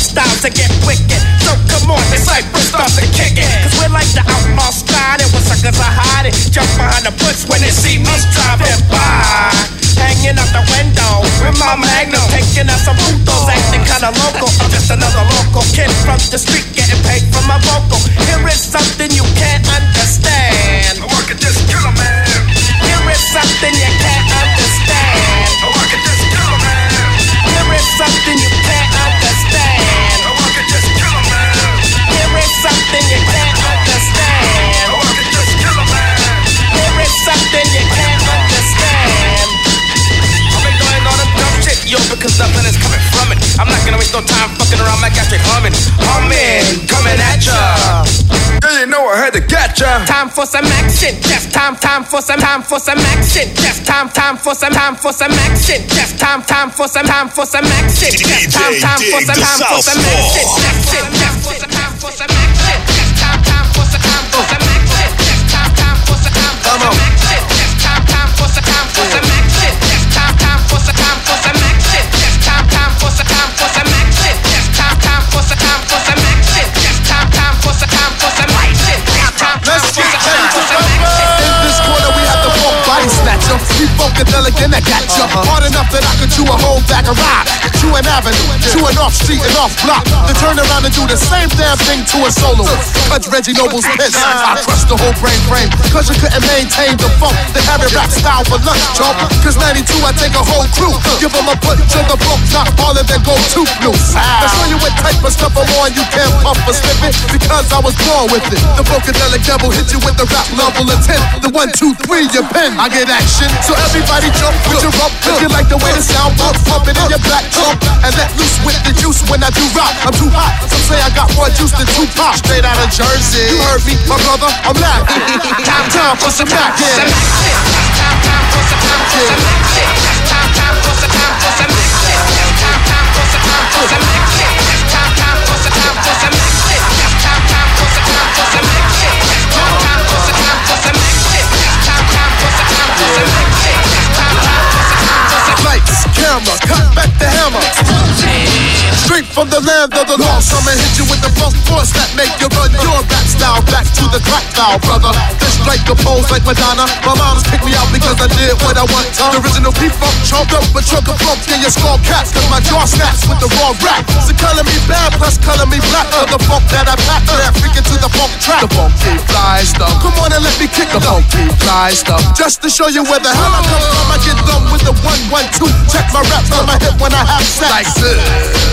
looter of your fucked up style to get wicked. So come on, this Cypress starts to kick it. Cause we're like the outlaw style. And when suckers are hiding, jump behind the bush when they see us driving by. Hanging out the window with my magnum, taking out some putos, acting kinda local. I'm just another local kid from the street, getting paid for my vocal. Here is something you can't understand. I'm not gonna waste no time fucking around like I humming. Humming, coming at ya. You know I had to get ya. Time for some action. Just time, time for some time for some action. Just time, time for some time for some action. Just time, time for some time for some action. Just time, time for some time for some action. Just for some time for some action. Just time, time for some time for some action. Just time, time for some time for some action. Just time, time for some time for some action. For some time for some action. Just time, time for some time for some action. Just time, time for some time for some action. In this corner we have the funk body snatcher. We funkadelic and I got ya. Hard enough that I could chew a whole bag of rock. Chew an avenue, chew an off street and off block. Uh-huh. Then turn around and do the same damn thing to a soloist. Cut uh-huh. Reggie Noble's uh-huh. piss. I crushed the whole brain frame. Cause you couldn't maintain the funk. The heavy rap style for lunch, chump. Cause 92 I take a whole crew. Give them a punch of the funk, not harder than go too loose. I ah. show you what type of stuff I'm on. You can't puff or slip it because I was born with it. The funkadelic devil hit you with the rap level of 10. The one, two, three, your pen. I get action. So everybody jump with your rump. If you like the way the sound bumps, pump it in your back jump. And let loose with the juice when I do rock. I'm too hot. Some say I got more juice than Tupac. Straight out of Jersey. You heard me, my brother. I'm not. time, time for some action. Lights, camera, cut back the hammer. Straight from the land of the lost. I'ma hit you with the funk force that make you run your rap style back to the crack style, brother. This strike a pose like Madonna. My mom's picked me out because I did what I want. The original P-Funk choked up a chunk of funk in your skull cats. Cause my jaw snaps with the raw rap. So color me bad, plus color me black. For the funk that I pack, that freaking to the funk track. The funky fly stuff. Come on and let me kick the funky fly stuff. Just to show you where the hell I come from, I get done with the one, one, two. Check my raps on my hip when I have sex. Like this.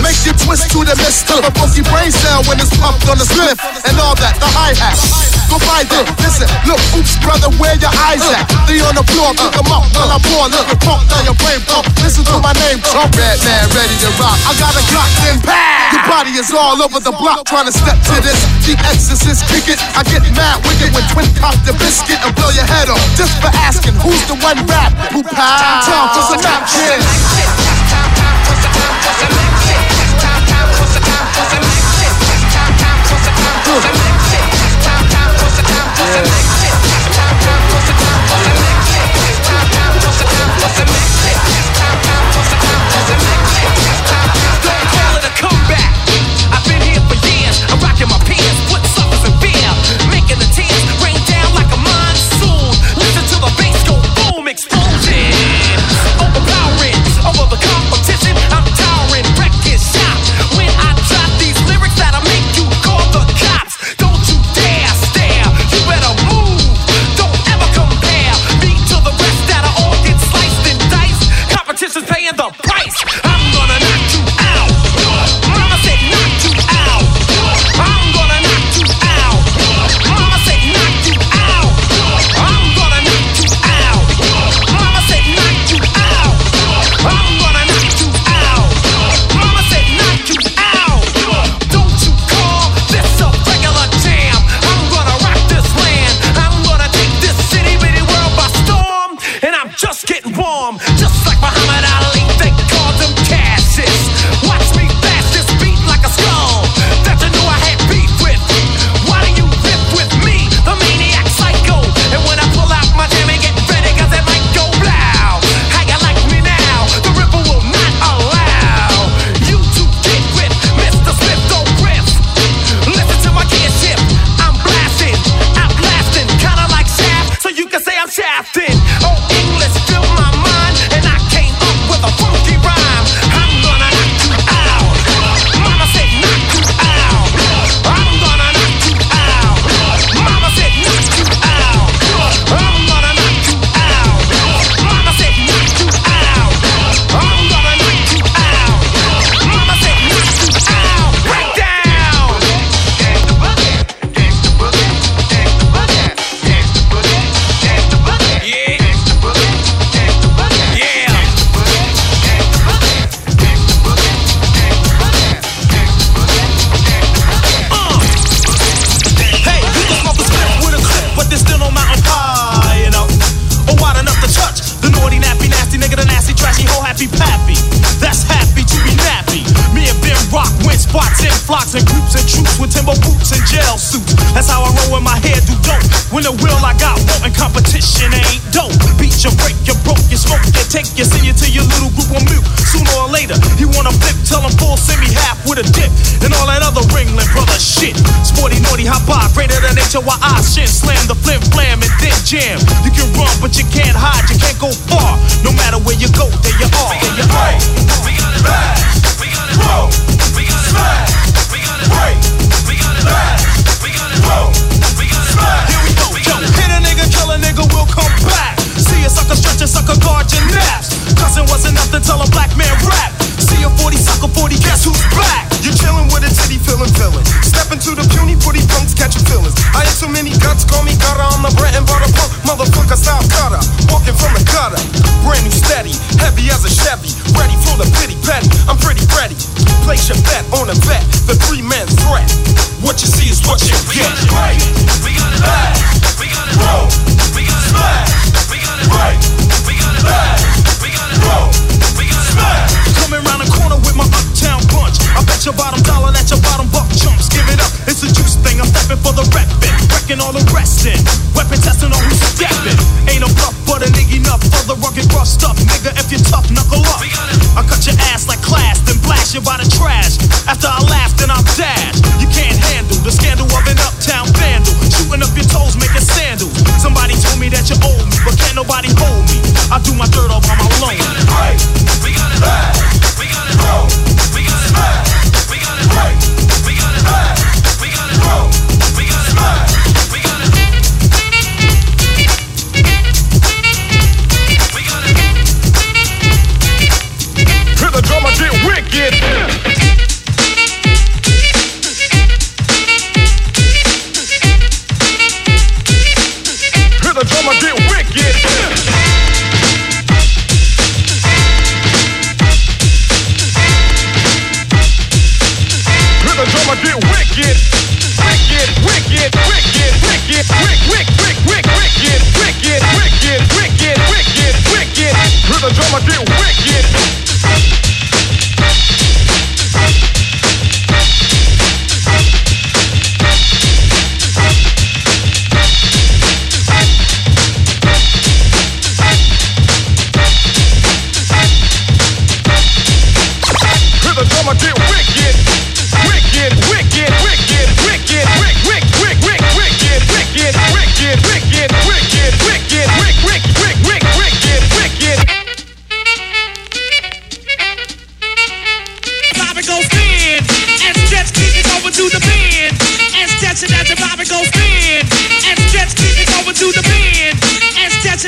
Make you twist to the mist till the funky brain cell when it's pumped on the spliff and all that. The hi hat. Go find it. Listen, look, oops, brother, where your eyes at? They on the floor, pick 'em up while I pour. Look, pump down your brain pump. Listen to my name, Trump. Redman, ready to rock. I got a Glock in pow. Your body is all over the block trying to step to this. The exorcist kick it. I get mad wicked when twin cock the biscuit and blow your head off just for asking who's the one rap who pow. Time for some action. Don't So I option slam the flim flam and then jam. You can run, but you can't hide, you can't go far. No matter where you go, there you are.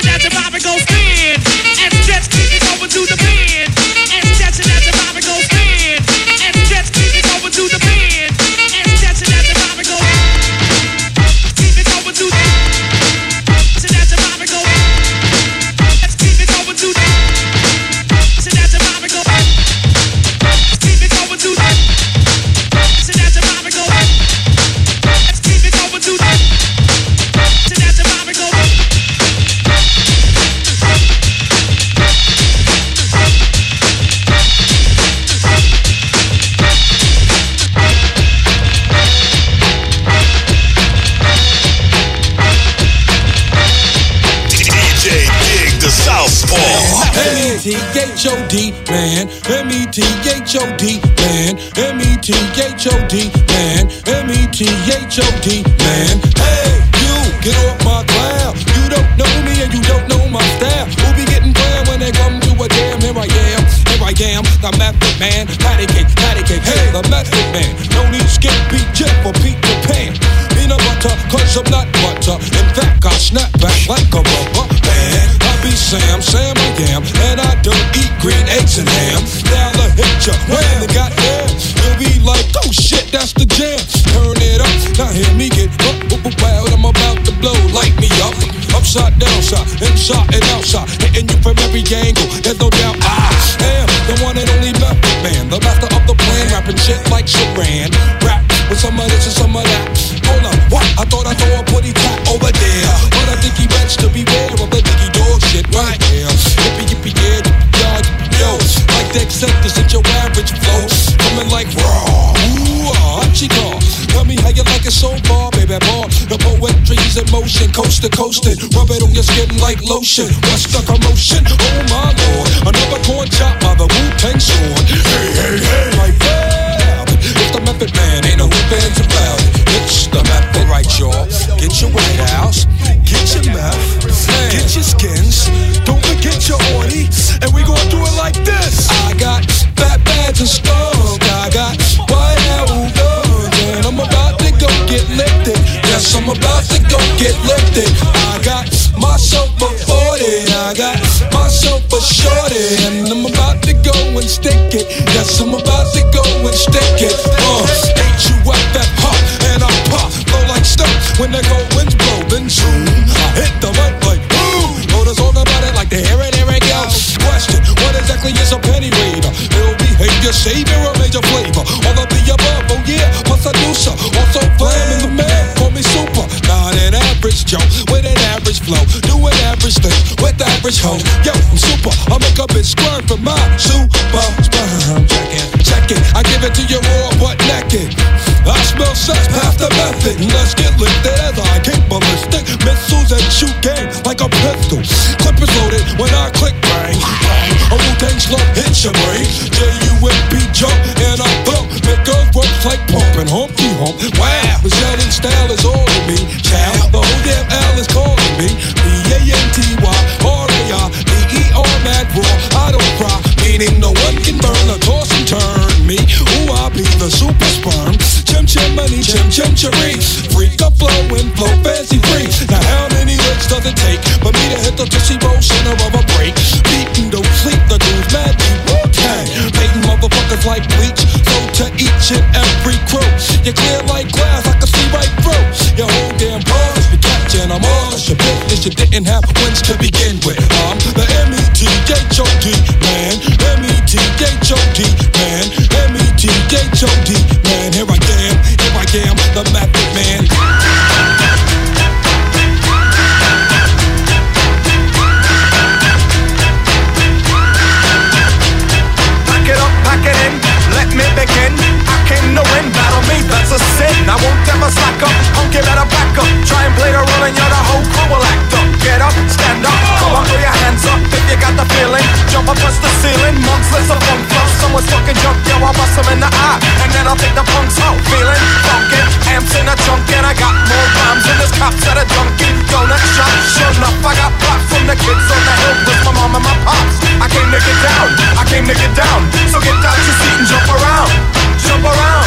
that's about G-H-O-D skin exactly is a Panty Raider? Ill behavior, savior, a major flavor? All of the above, oh yeah, do so. Also flam the man, call me super. Not an average Joe with an average flow. Do average thing with average hoe. Yo, I'm super. I make a bitch squirt for my super sperm. Check it, check it. I give it to you raw but naked. I smell sex past the method. Let's get lifted as I keep ballistic. Missiles that shoot game like a pistol. Your brain. J-U-M-P jump and I thump. Make girls work like pumping humpty hump. Wow, Michelle in style is all of me. Child, the whole damn L is calling me. B-A-N-T-Y, R-A-I, B-E-R, mad raw. I don't cry, meaning no one can burn or toss and turn me. Ooh, I be the super sperm. Chim chim money, chim chim cherry. Freak of flow and flow fancy you clear like glass, I can see right through. Your whole damn bars be catching, I'm all your business. You didn't have wins to begin with. I'm the M-E-T-H-O-D man, M-E-T-H-O-D man, M-E-T-H-O-D Try and play the role and you're the whole crew will act up. Get up, stand up, come on, throw your hands up if you got the feeling. Jump up, touch the ceiling, monks, let's a funk flow. Someone's fucking jump, yo, I'll bust them in the eye. And then I'll take the punks out, feeling funky. Amps in a trunk and I got more rhymes than this cops at a junkie donut shop. Sure enough, I got props from the kids on the hill with my mom and my pops. I came to get down, I came to get down. So get out your seat and jump around, jump around,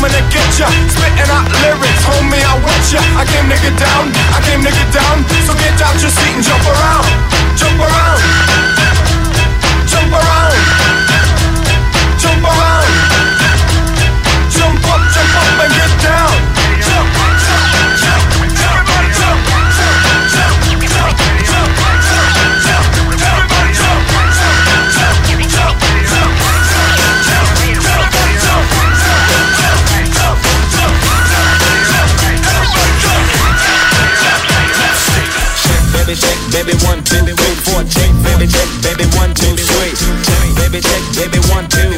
coming to get ya. Spitting out lyrics, homie, I want ya. I came get down, I came get down. So get out your seat and jump around, jump around, baby one, two, three, four, check, baby check, baby one, two, three, check, baby check, baby one, two,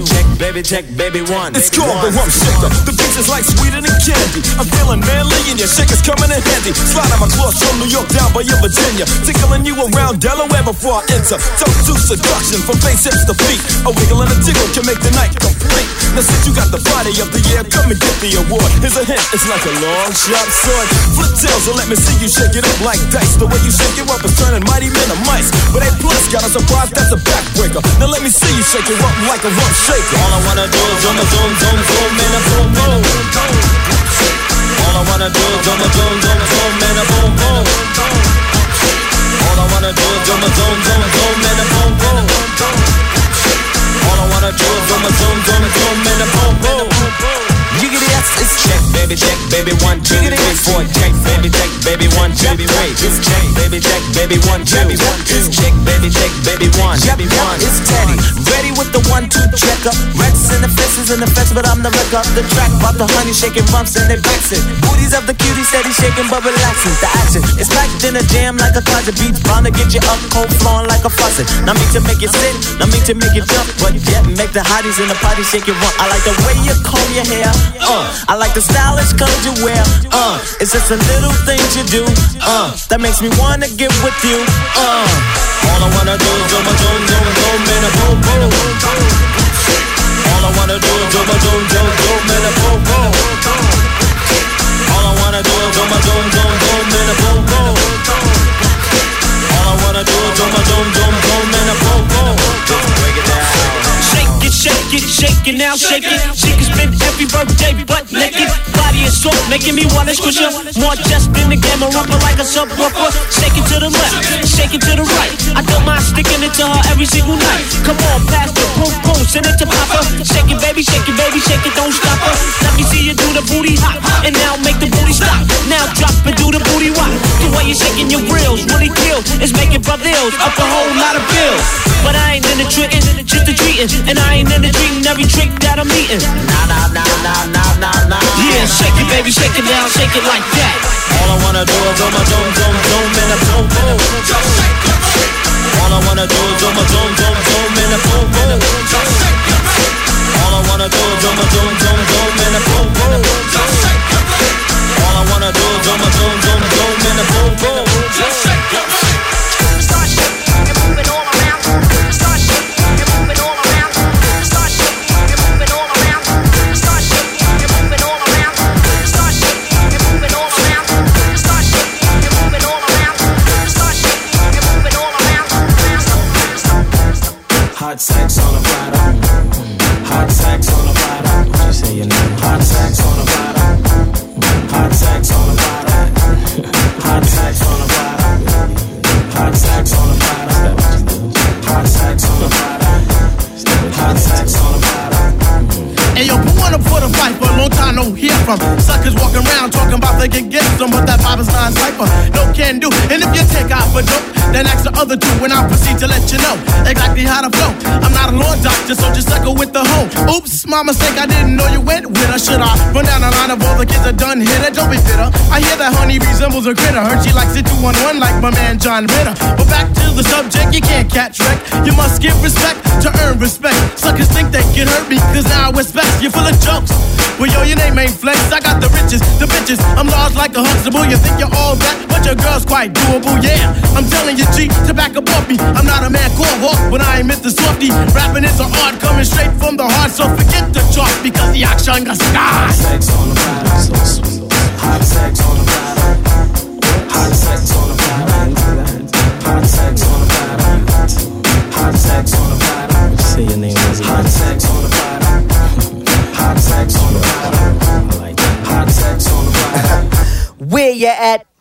check, baby check, baby one. It's called the rum shaker. The beats is like sweeter than candy. I'm feeling manly and your shaker's coming in handy. Slide on my clothes from New York down by your Virginia. Tickling you around Delaware before I enter. Talk to seduction from face hips to feet. A wiggle and a jiggle can make the night complete. Now since you got the body of the year, come and get the award. Here's a hint, it's like a long sharp sword. Flip tails and let me see you shake it up like dice. The way you shake it up is turning mighty men to mice. But A plus got a surprise, that's a backbreaker. Now let me see you shake it up like a rump shaker. All I wanna do is zoom, zoom, zoom, zoom, and a boom, boom. All I wanna do is zoom, zoom, zoom, zoom, and a boom, boom. All I wanna do is zoom, zoom, zoom, zoom, and a boom, boom. All I wanna do is zoom, zoom, zoom, zoom, and a boom, boom. Jiggity yes, it's check, baby, check, baby, one, two, three, four, check, baby, check, baby, one, two, three, it's check, baby, check, baby, one, two, it's check, baby, check, baby, one, baby, one, It's Teddy, ready with the one two checker. Reds in the faces in the fence, but I'm the wreck up the track. About the honey shaking bumps and they vexing. Booties of the cutie steady shaking but relaxing. The action is packed in a jam like a closet. Beats bound to get you up cold flowing like a faucet. Not me to make you sit, not me to make you jump, but yet make the hotties in the party shake it rump. I like the way you comb your hair, uh. I like the stylish colors you wear, uh. It's just the little things you do, uh. That makes me wanna get with you, uh. All I wanna do is zoom, zoom, zoom, zoom, and a boom, boom. All I wanna do is zoom, zoom, zoom, zoom, and a boom, boom. All I wanna do is zoom, zoom, zoom, zoom, and a boom, boom. All I wanna do is zoom, zoom, zoom, zoom, and a boom, boom. Break it down. Shake it, shake it, shake it now, shake it. She can spend every birthday butt naked. Is soft, making me wanna squish her. More just in the game, a rumble like a subwoofer. Shake it to the left, shake it to the right. I don't mind sticking it to her every single night. Come on, pass the boom boom, send it to Papa. Shake it, baby, shake it, baby, shake it, don't stop her. Let me see you do the booty hop, and now make the booty stop. Now drop and do the booty rock. The way you're shaking your grills really kills. It's making brothers up a whole lot of bills. But I ain't in the tricking, just the treating. And I ain't in the treating every trick that I'm eating. Nah, nah, nah, nah, nah, nah, nah. Yeah, shake it, baby, shake it down, shake it like that. All I wanna do is zoom, zoom, zoom, zoom, and a boom, boom. All I wanna do is zoom, zoom, zoom, zoom, and a boom, boom. All I wanna do is zoom, zoom, zoom, zoom, and a boom, boom. All I wanna do is zoom, zoom, zoom, zoom, and a boom, boom. Hot Sex on a platter. Hot sex on a platter. Hot sex on a platter. Hot sex on a platter. Hot sex on a platter. Hot sex on a platter. Hey yo, put one up for the fight a long time no hear from. Suckers walking around talking about they can get some, but that is not cipher. No can do. And if you take out for dope, then ask the other two when I proceed to let you know exactly how to flow. I'm not a law doctor, so just suckle with the hoe. Oops, my mistake, I didn't know you went with her. Should I run down the line of all the kids that done hit her? Don't be bitter. I hear that honey resembles a critter. Heard she likes it two on one like my man John Ritter. But back to the subject, you can't catch wreck. You must give respect to earn respect. Suckers think they can hurt me, cause now I expect you're full of jokes. Well, yo, your name ain't flex. I got the riches, the bitches. I'm large like a Huxtable. You think you're all that, but your girl's quite doable. Yeah, I'm telling you, G, to back up off me. I'm not a man called Hawk, but I ain't Mr. Softy. Rapping is an art coming straight from the heart, so forget the talk because the action got stars. sex on sweet. You at?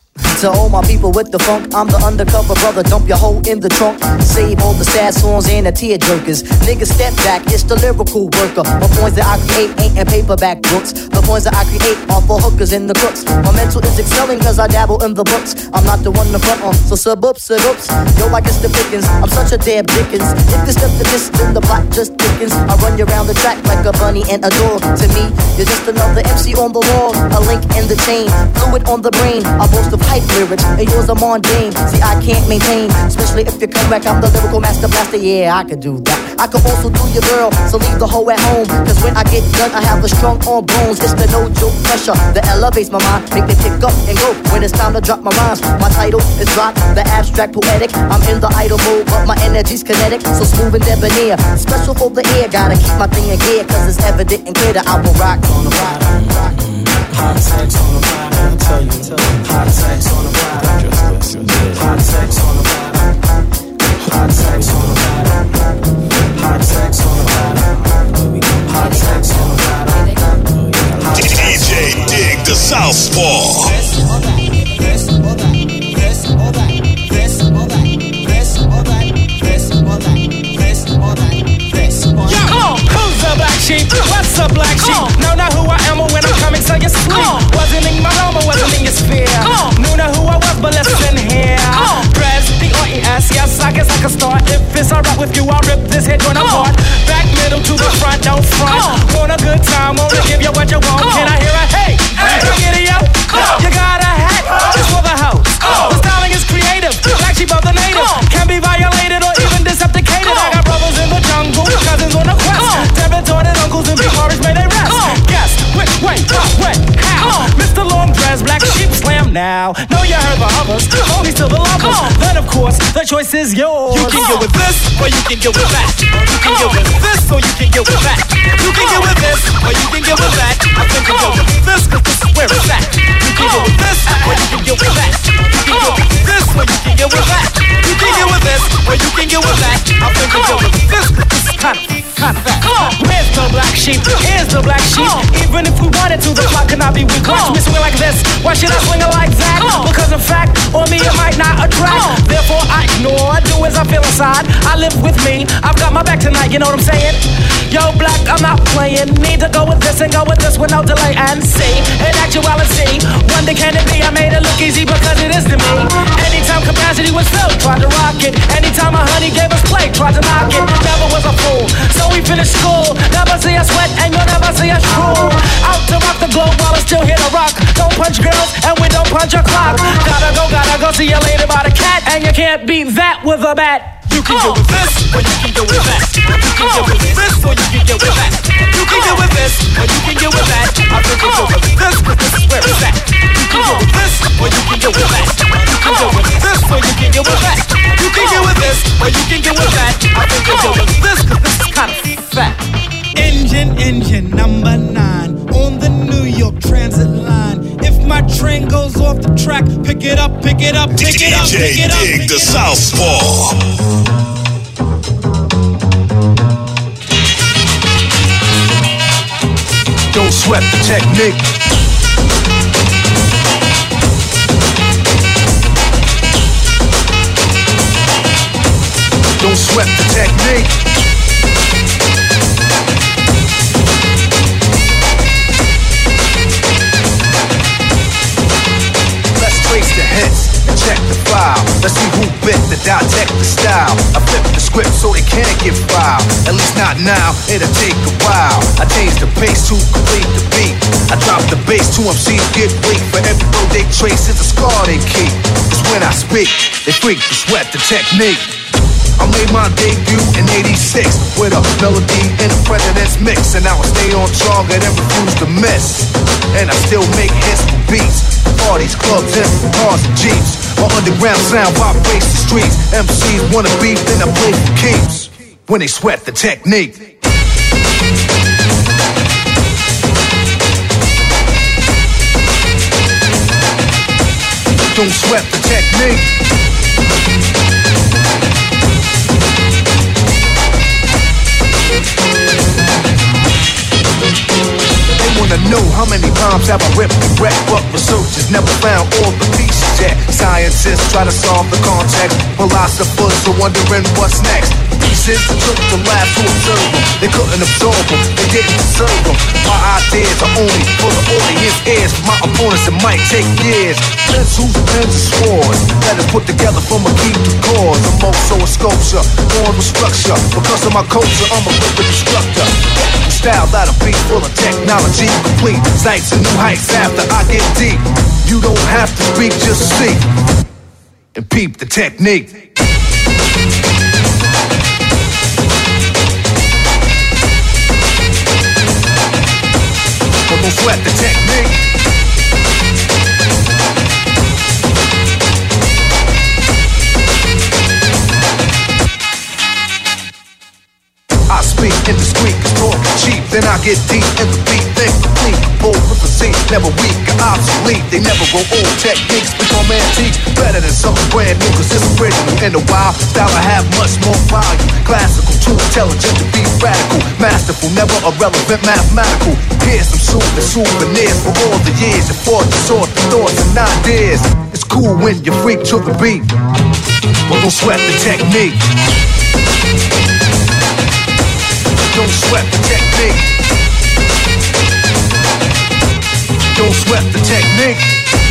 To all my people with the funk, I'm the undercover brother. Dump your hoe in the trunk. Save all the sad songs and the tear jerkers. Nigga, step back, it's the lyrical worker. My points that I create ain't in paperback books. The points that I create are for hookers and the crooks. My mental is excelling cause I dabble in the books. I'm not the one to front on, so sub up, sub ups. Yo, I guess the pickings. I'm such a damn dickens. If step to this, then the plot just thickens. I run you around the track like a bunny and a dog. To me, you're just another MC on the wall. A link in the chain, fluid on the brain. I boast of hype lyrics, and yours are mundane. See, I can't maintain, especially if you come back. I'm the lyrical master blaster. Yeah, I could do that. I could also do your girl, so leave the hoe at home. Cause when I get done, I have the strong arm bones. It's the no joke pressure that elevates my mind, make me pick up and go when it's time to drop my rhymes. My title is rock, the abstract poetic. I'm in the idle mode, but my energy's kinetic, so smooth and debonair. Special for the ear, gotta keep my thing in gear, cause it's evident and clear that I will rock on the ride. Hot sex on the ride, I'll tell you. Hot sex on the ride. Hot sex on the ride. Hot sex on the ride. Hot sex on the ride. Hot sex on the ride. DJ Dig the Southpaw. Yo, who's the black sheep? What's the black sheep? Know not who I am or when I'm coming, so you sleep. Wasn't in my home or wasn't in your sphere. Knew not who I was, but listen here. Press the R-E-S, yes, I guess I can start. If it's alright with you, I'll rip this head joint apart. Back middle to the front, don't front. Want a good time, wanna give you what you want. Can I hear a hey? Hey, up. You got a hat just for the house. The styling is creative, black sheep of the native. Can be violated or even decepticated. I got brothers in the jungle, cousins on the quest. Territory uncles and big forest may they rest. Guess which way, what, when, how? Mr. Lawnge Dres, Black Sheep Slam now. Know you heard the others, only still the lovers. Then of course, the choice is yours. You can get with this, or you can get with that. You can get with this, or you can get with that. You can get with this, or you can get with that. I think you get with this, cause this is where it's at. You can get with this, or you can get with that. You can get with this, or you can get with that. You can get with this, or you can get with that. I think you get with this, cause this is kind of, kind of that. Where's the black sheep? Here's the black sheep. Even if we wanted to, the clock cannot be weak. Watch me swing like this. Why should I swing it like that? Because in fact, on me it might not attract. Therefore, I ignore. I do as I feel inside. I live with me. I've got my back tonight. You know what I'm saying? Yo, black, I'm not playing. Need to go with this and go with this with no delay and see. In actuality, wonder can it be? I made it look easy because it is to me. Anytime capacity was filled, tried to rock it. Anytime a honey gave us play, tried to knock it. Never was a fool. So we finished school. Never see us sweat and you'll never see us drool. Out to rock the globe while it's still here to rock. Don't punch girls and we don't punch a clock. Gotta go, gotta go see you later by the cat. And you can't beat that with a bat. You can get with this, or you can get with that. You can get with this, or you can get with that. You can get with this, or you can get with that. I think you get with this, cause this is where it's at. You can get with this, or you can get with that. You can get with this, or you can get with that. You can get with this, or you can get with that. I think you get with this, cause this is kind of fat. Engine, engine number nine on the New York Transit line. If my train goes off the track, pick it up, pick it up, pick it up, pick DJ it up. Dig the Southpaw. Don't sweat the technique. Don't sweat the technique. Let's see who bit the dissect the style. I flip the script so it can't get filed. At least not now, it'll take a while. I change the pace to complete the beat. I drop the bass, two MCs get weak. For every road they trace, it's a scar they keep. It's when I speak, they freak to sweat the technique. I made my debut in 86 with a melody in a president's mix. And I stay on target and refuse to miss. And I still make hits for beats. Parties, clubs, and cars and jeeps. My underground sound vibrates the streets. MCs wanna beef, then I play for keeps. When they sweat the technique. Don't sweat the technique. Wanna know how many rhymes have I ripped and wrecked, but researchers never found all the pieces yet. Scientists try to solve the context, philosophers are wondering what's next. Pieces took the lab to observe them. They couldn't absorb them, they didn't deserve them. My ideas are only for the audience ears. For my opponents, it might take years. Pencils, pens, and swords is put together from a key to cause. I'm also a sculpture, born with structure. Because of my culture, I'm a instructor. Style that'll be full of technology. Complete sights and new heights after I get deep. You don't have to speak, just see and peep the technique. But don't sweat the technique. I speak indiscreet, cause talk. Then I get deep beat, think complete. Bold with the scene, never weak or obsolete. They never grow old. Techniques become antique. Better than something brand new, cause it's original. In a while, style I have much more value. Classical, too intelligent to be radical. Masterful, never irrelevant, mathematical. Here's some soothing souvenirs for all the years you fought to sort the thoughts and ideas. It's cool when you freak to the beat. But don't sweat the technique. Don't sweat the technique. Don't sweat the technique.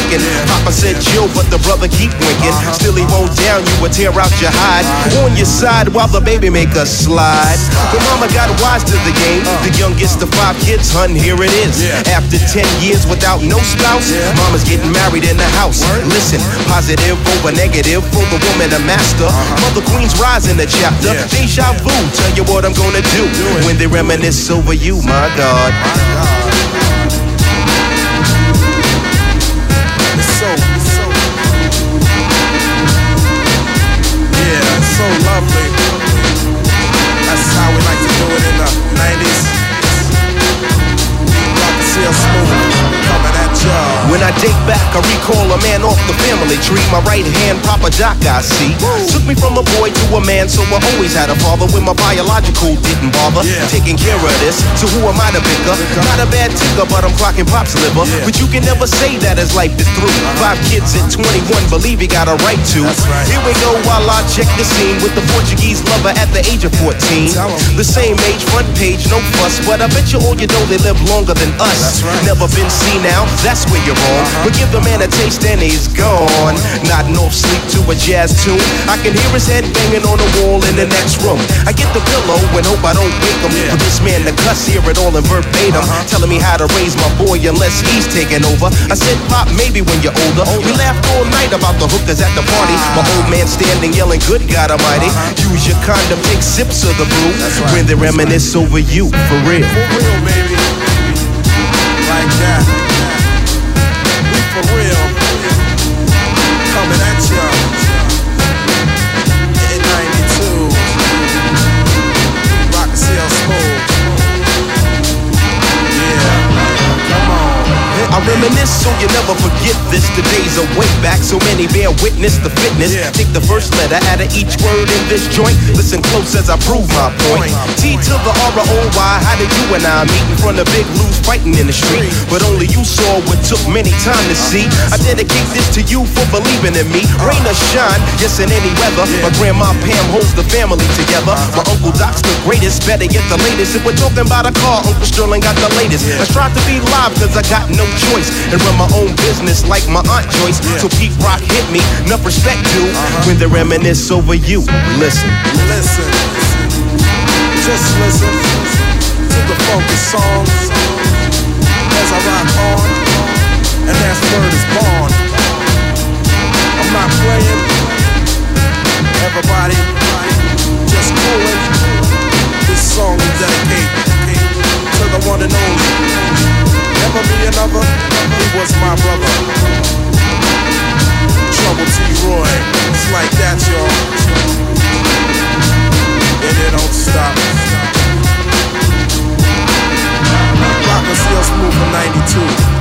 thinking. Papa said chill, but the brother keep winking. Still he won't down you or tear out your hide. On your side while the baby make a slide. But mama got wise to the game. The youngest of five kids, hun, here it is. After 10 years without no spouse, mama's getting married in the house. Listen, positive over negative for the woman, a master. Mother Queen's rising in the chapter. Deja vu, tell you what I'm gonna do when they reminisce over you, my God. When I date back, I recall a man off the family tree. My right hand, Papa Doc, I see. Took me from a boy to a man, so I always had a father when my biological didn't bother. Taking care of this, so who am I to pick up? Not a bad ticker, but I'm clocking pop's liver. But you can never say that his life is through. Five kids at 21, believe he got a right to. Here we go while I check the scene with the Portuguese lover at the age of 14. The same age, front page, no fuss, but I bet you all you know they live longer than us. Never been seen now, that's where you're wrong. But give the man a taste and he's gone. Nodding off sleep to a jazz tune. I can hear his head banging on the wall in the next room. I get the pillow and hope I don't wake him. For this man to cuss, hear it all in verbatim. Uh-huh. Telling me how to raise my boy unless he's taking over. I said, Pop, maybe when you're older. We laughed all night about the hookers at the party. Ah. My old man standing yelling, Good God Almighty. Uh-huh. Use your condom, take sips of the brew. When they reminisce over you, for real. For real, baby. Like that. We for real. I reminisce so you never forget this. Today's a way back, so many bear witness the fitness. Take the first letter out of each word in this joint. Listen close as I prove my point. T to the R O Y. How did you and I meet in front of Big Lou's fighting in the street? But only you saw what took many time to see. I dedicate this to you for believing in me. Uh. Rain or shine, yes in any weather. My grandma Pam holds the family together. Uh. My uncle Doc's the greatest, better get the latest. If we're talking about a car, Uncle Sterling got the latest. I strive to be live cause I got no choice and run my own business just like my Aunt Joyce. Yeah. So Pete Rock hit me, enough respect due uh-huh. when they reminisce over you. Listen, listen, just listen to the funky songs as I rock on, and as word is born. I'm not playing. Everybody, just cool it. This song is dedicated to the one and only ever be another. He was my brother. Trouble T Roy. It's like that, y'all. And it don't stop. Rock us, let's from 92.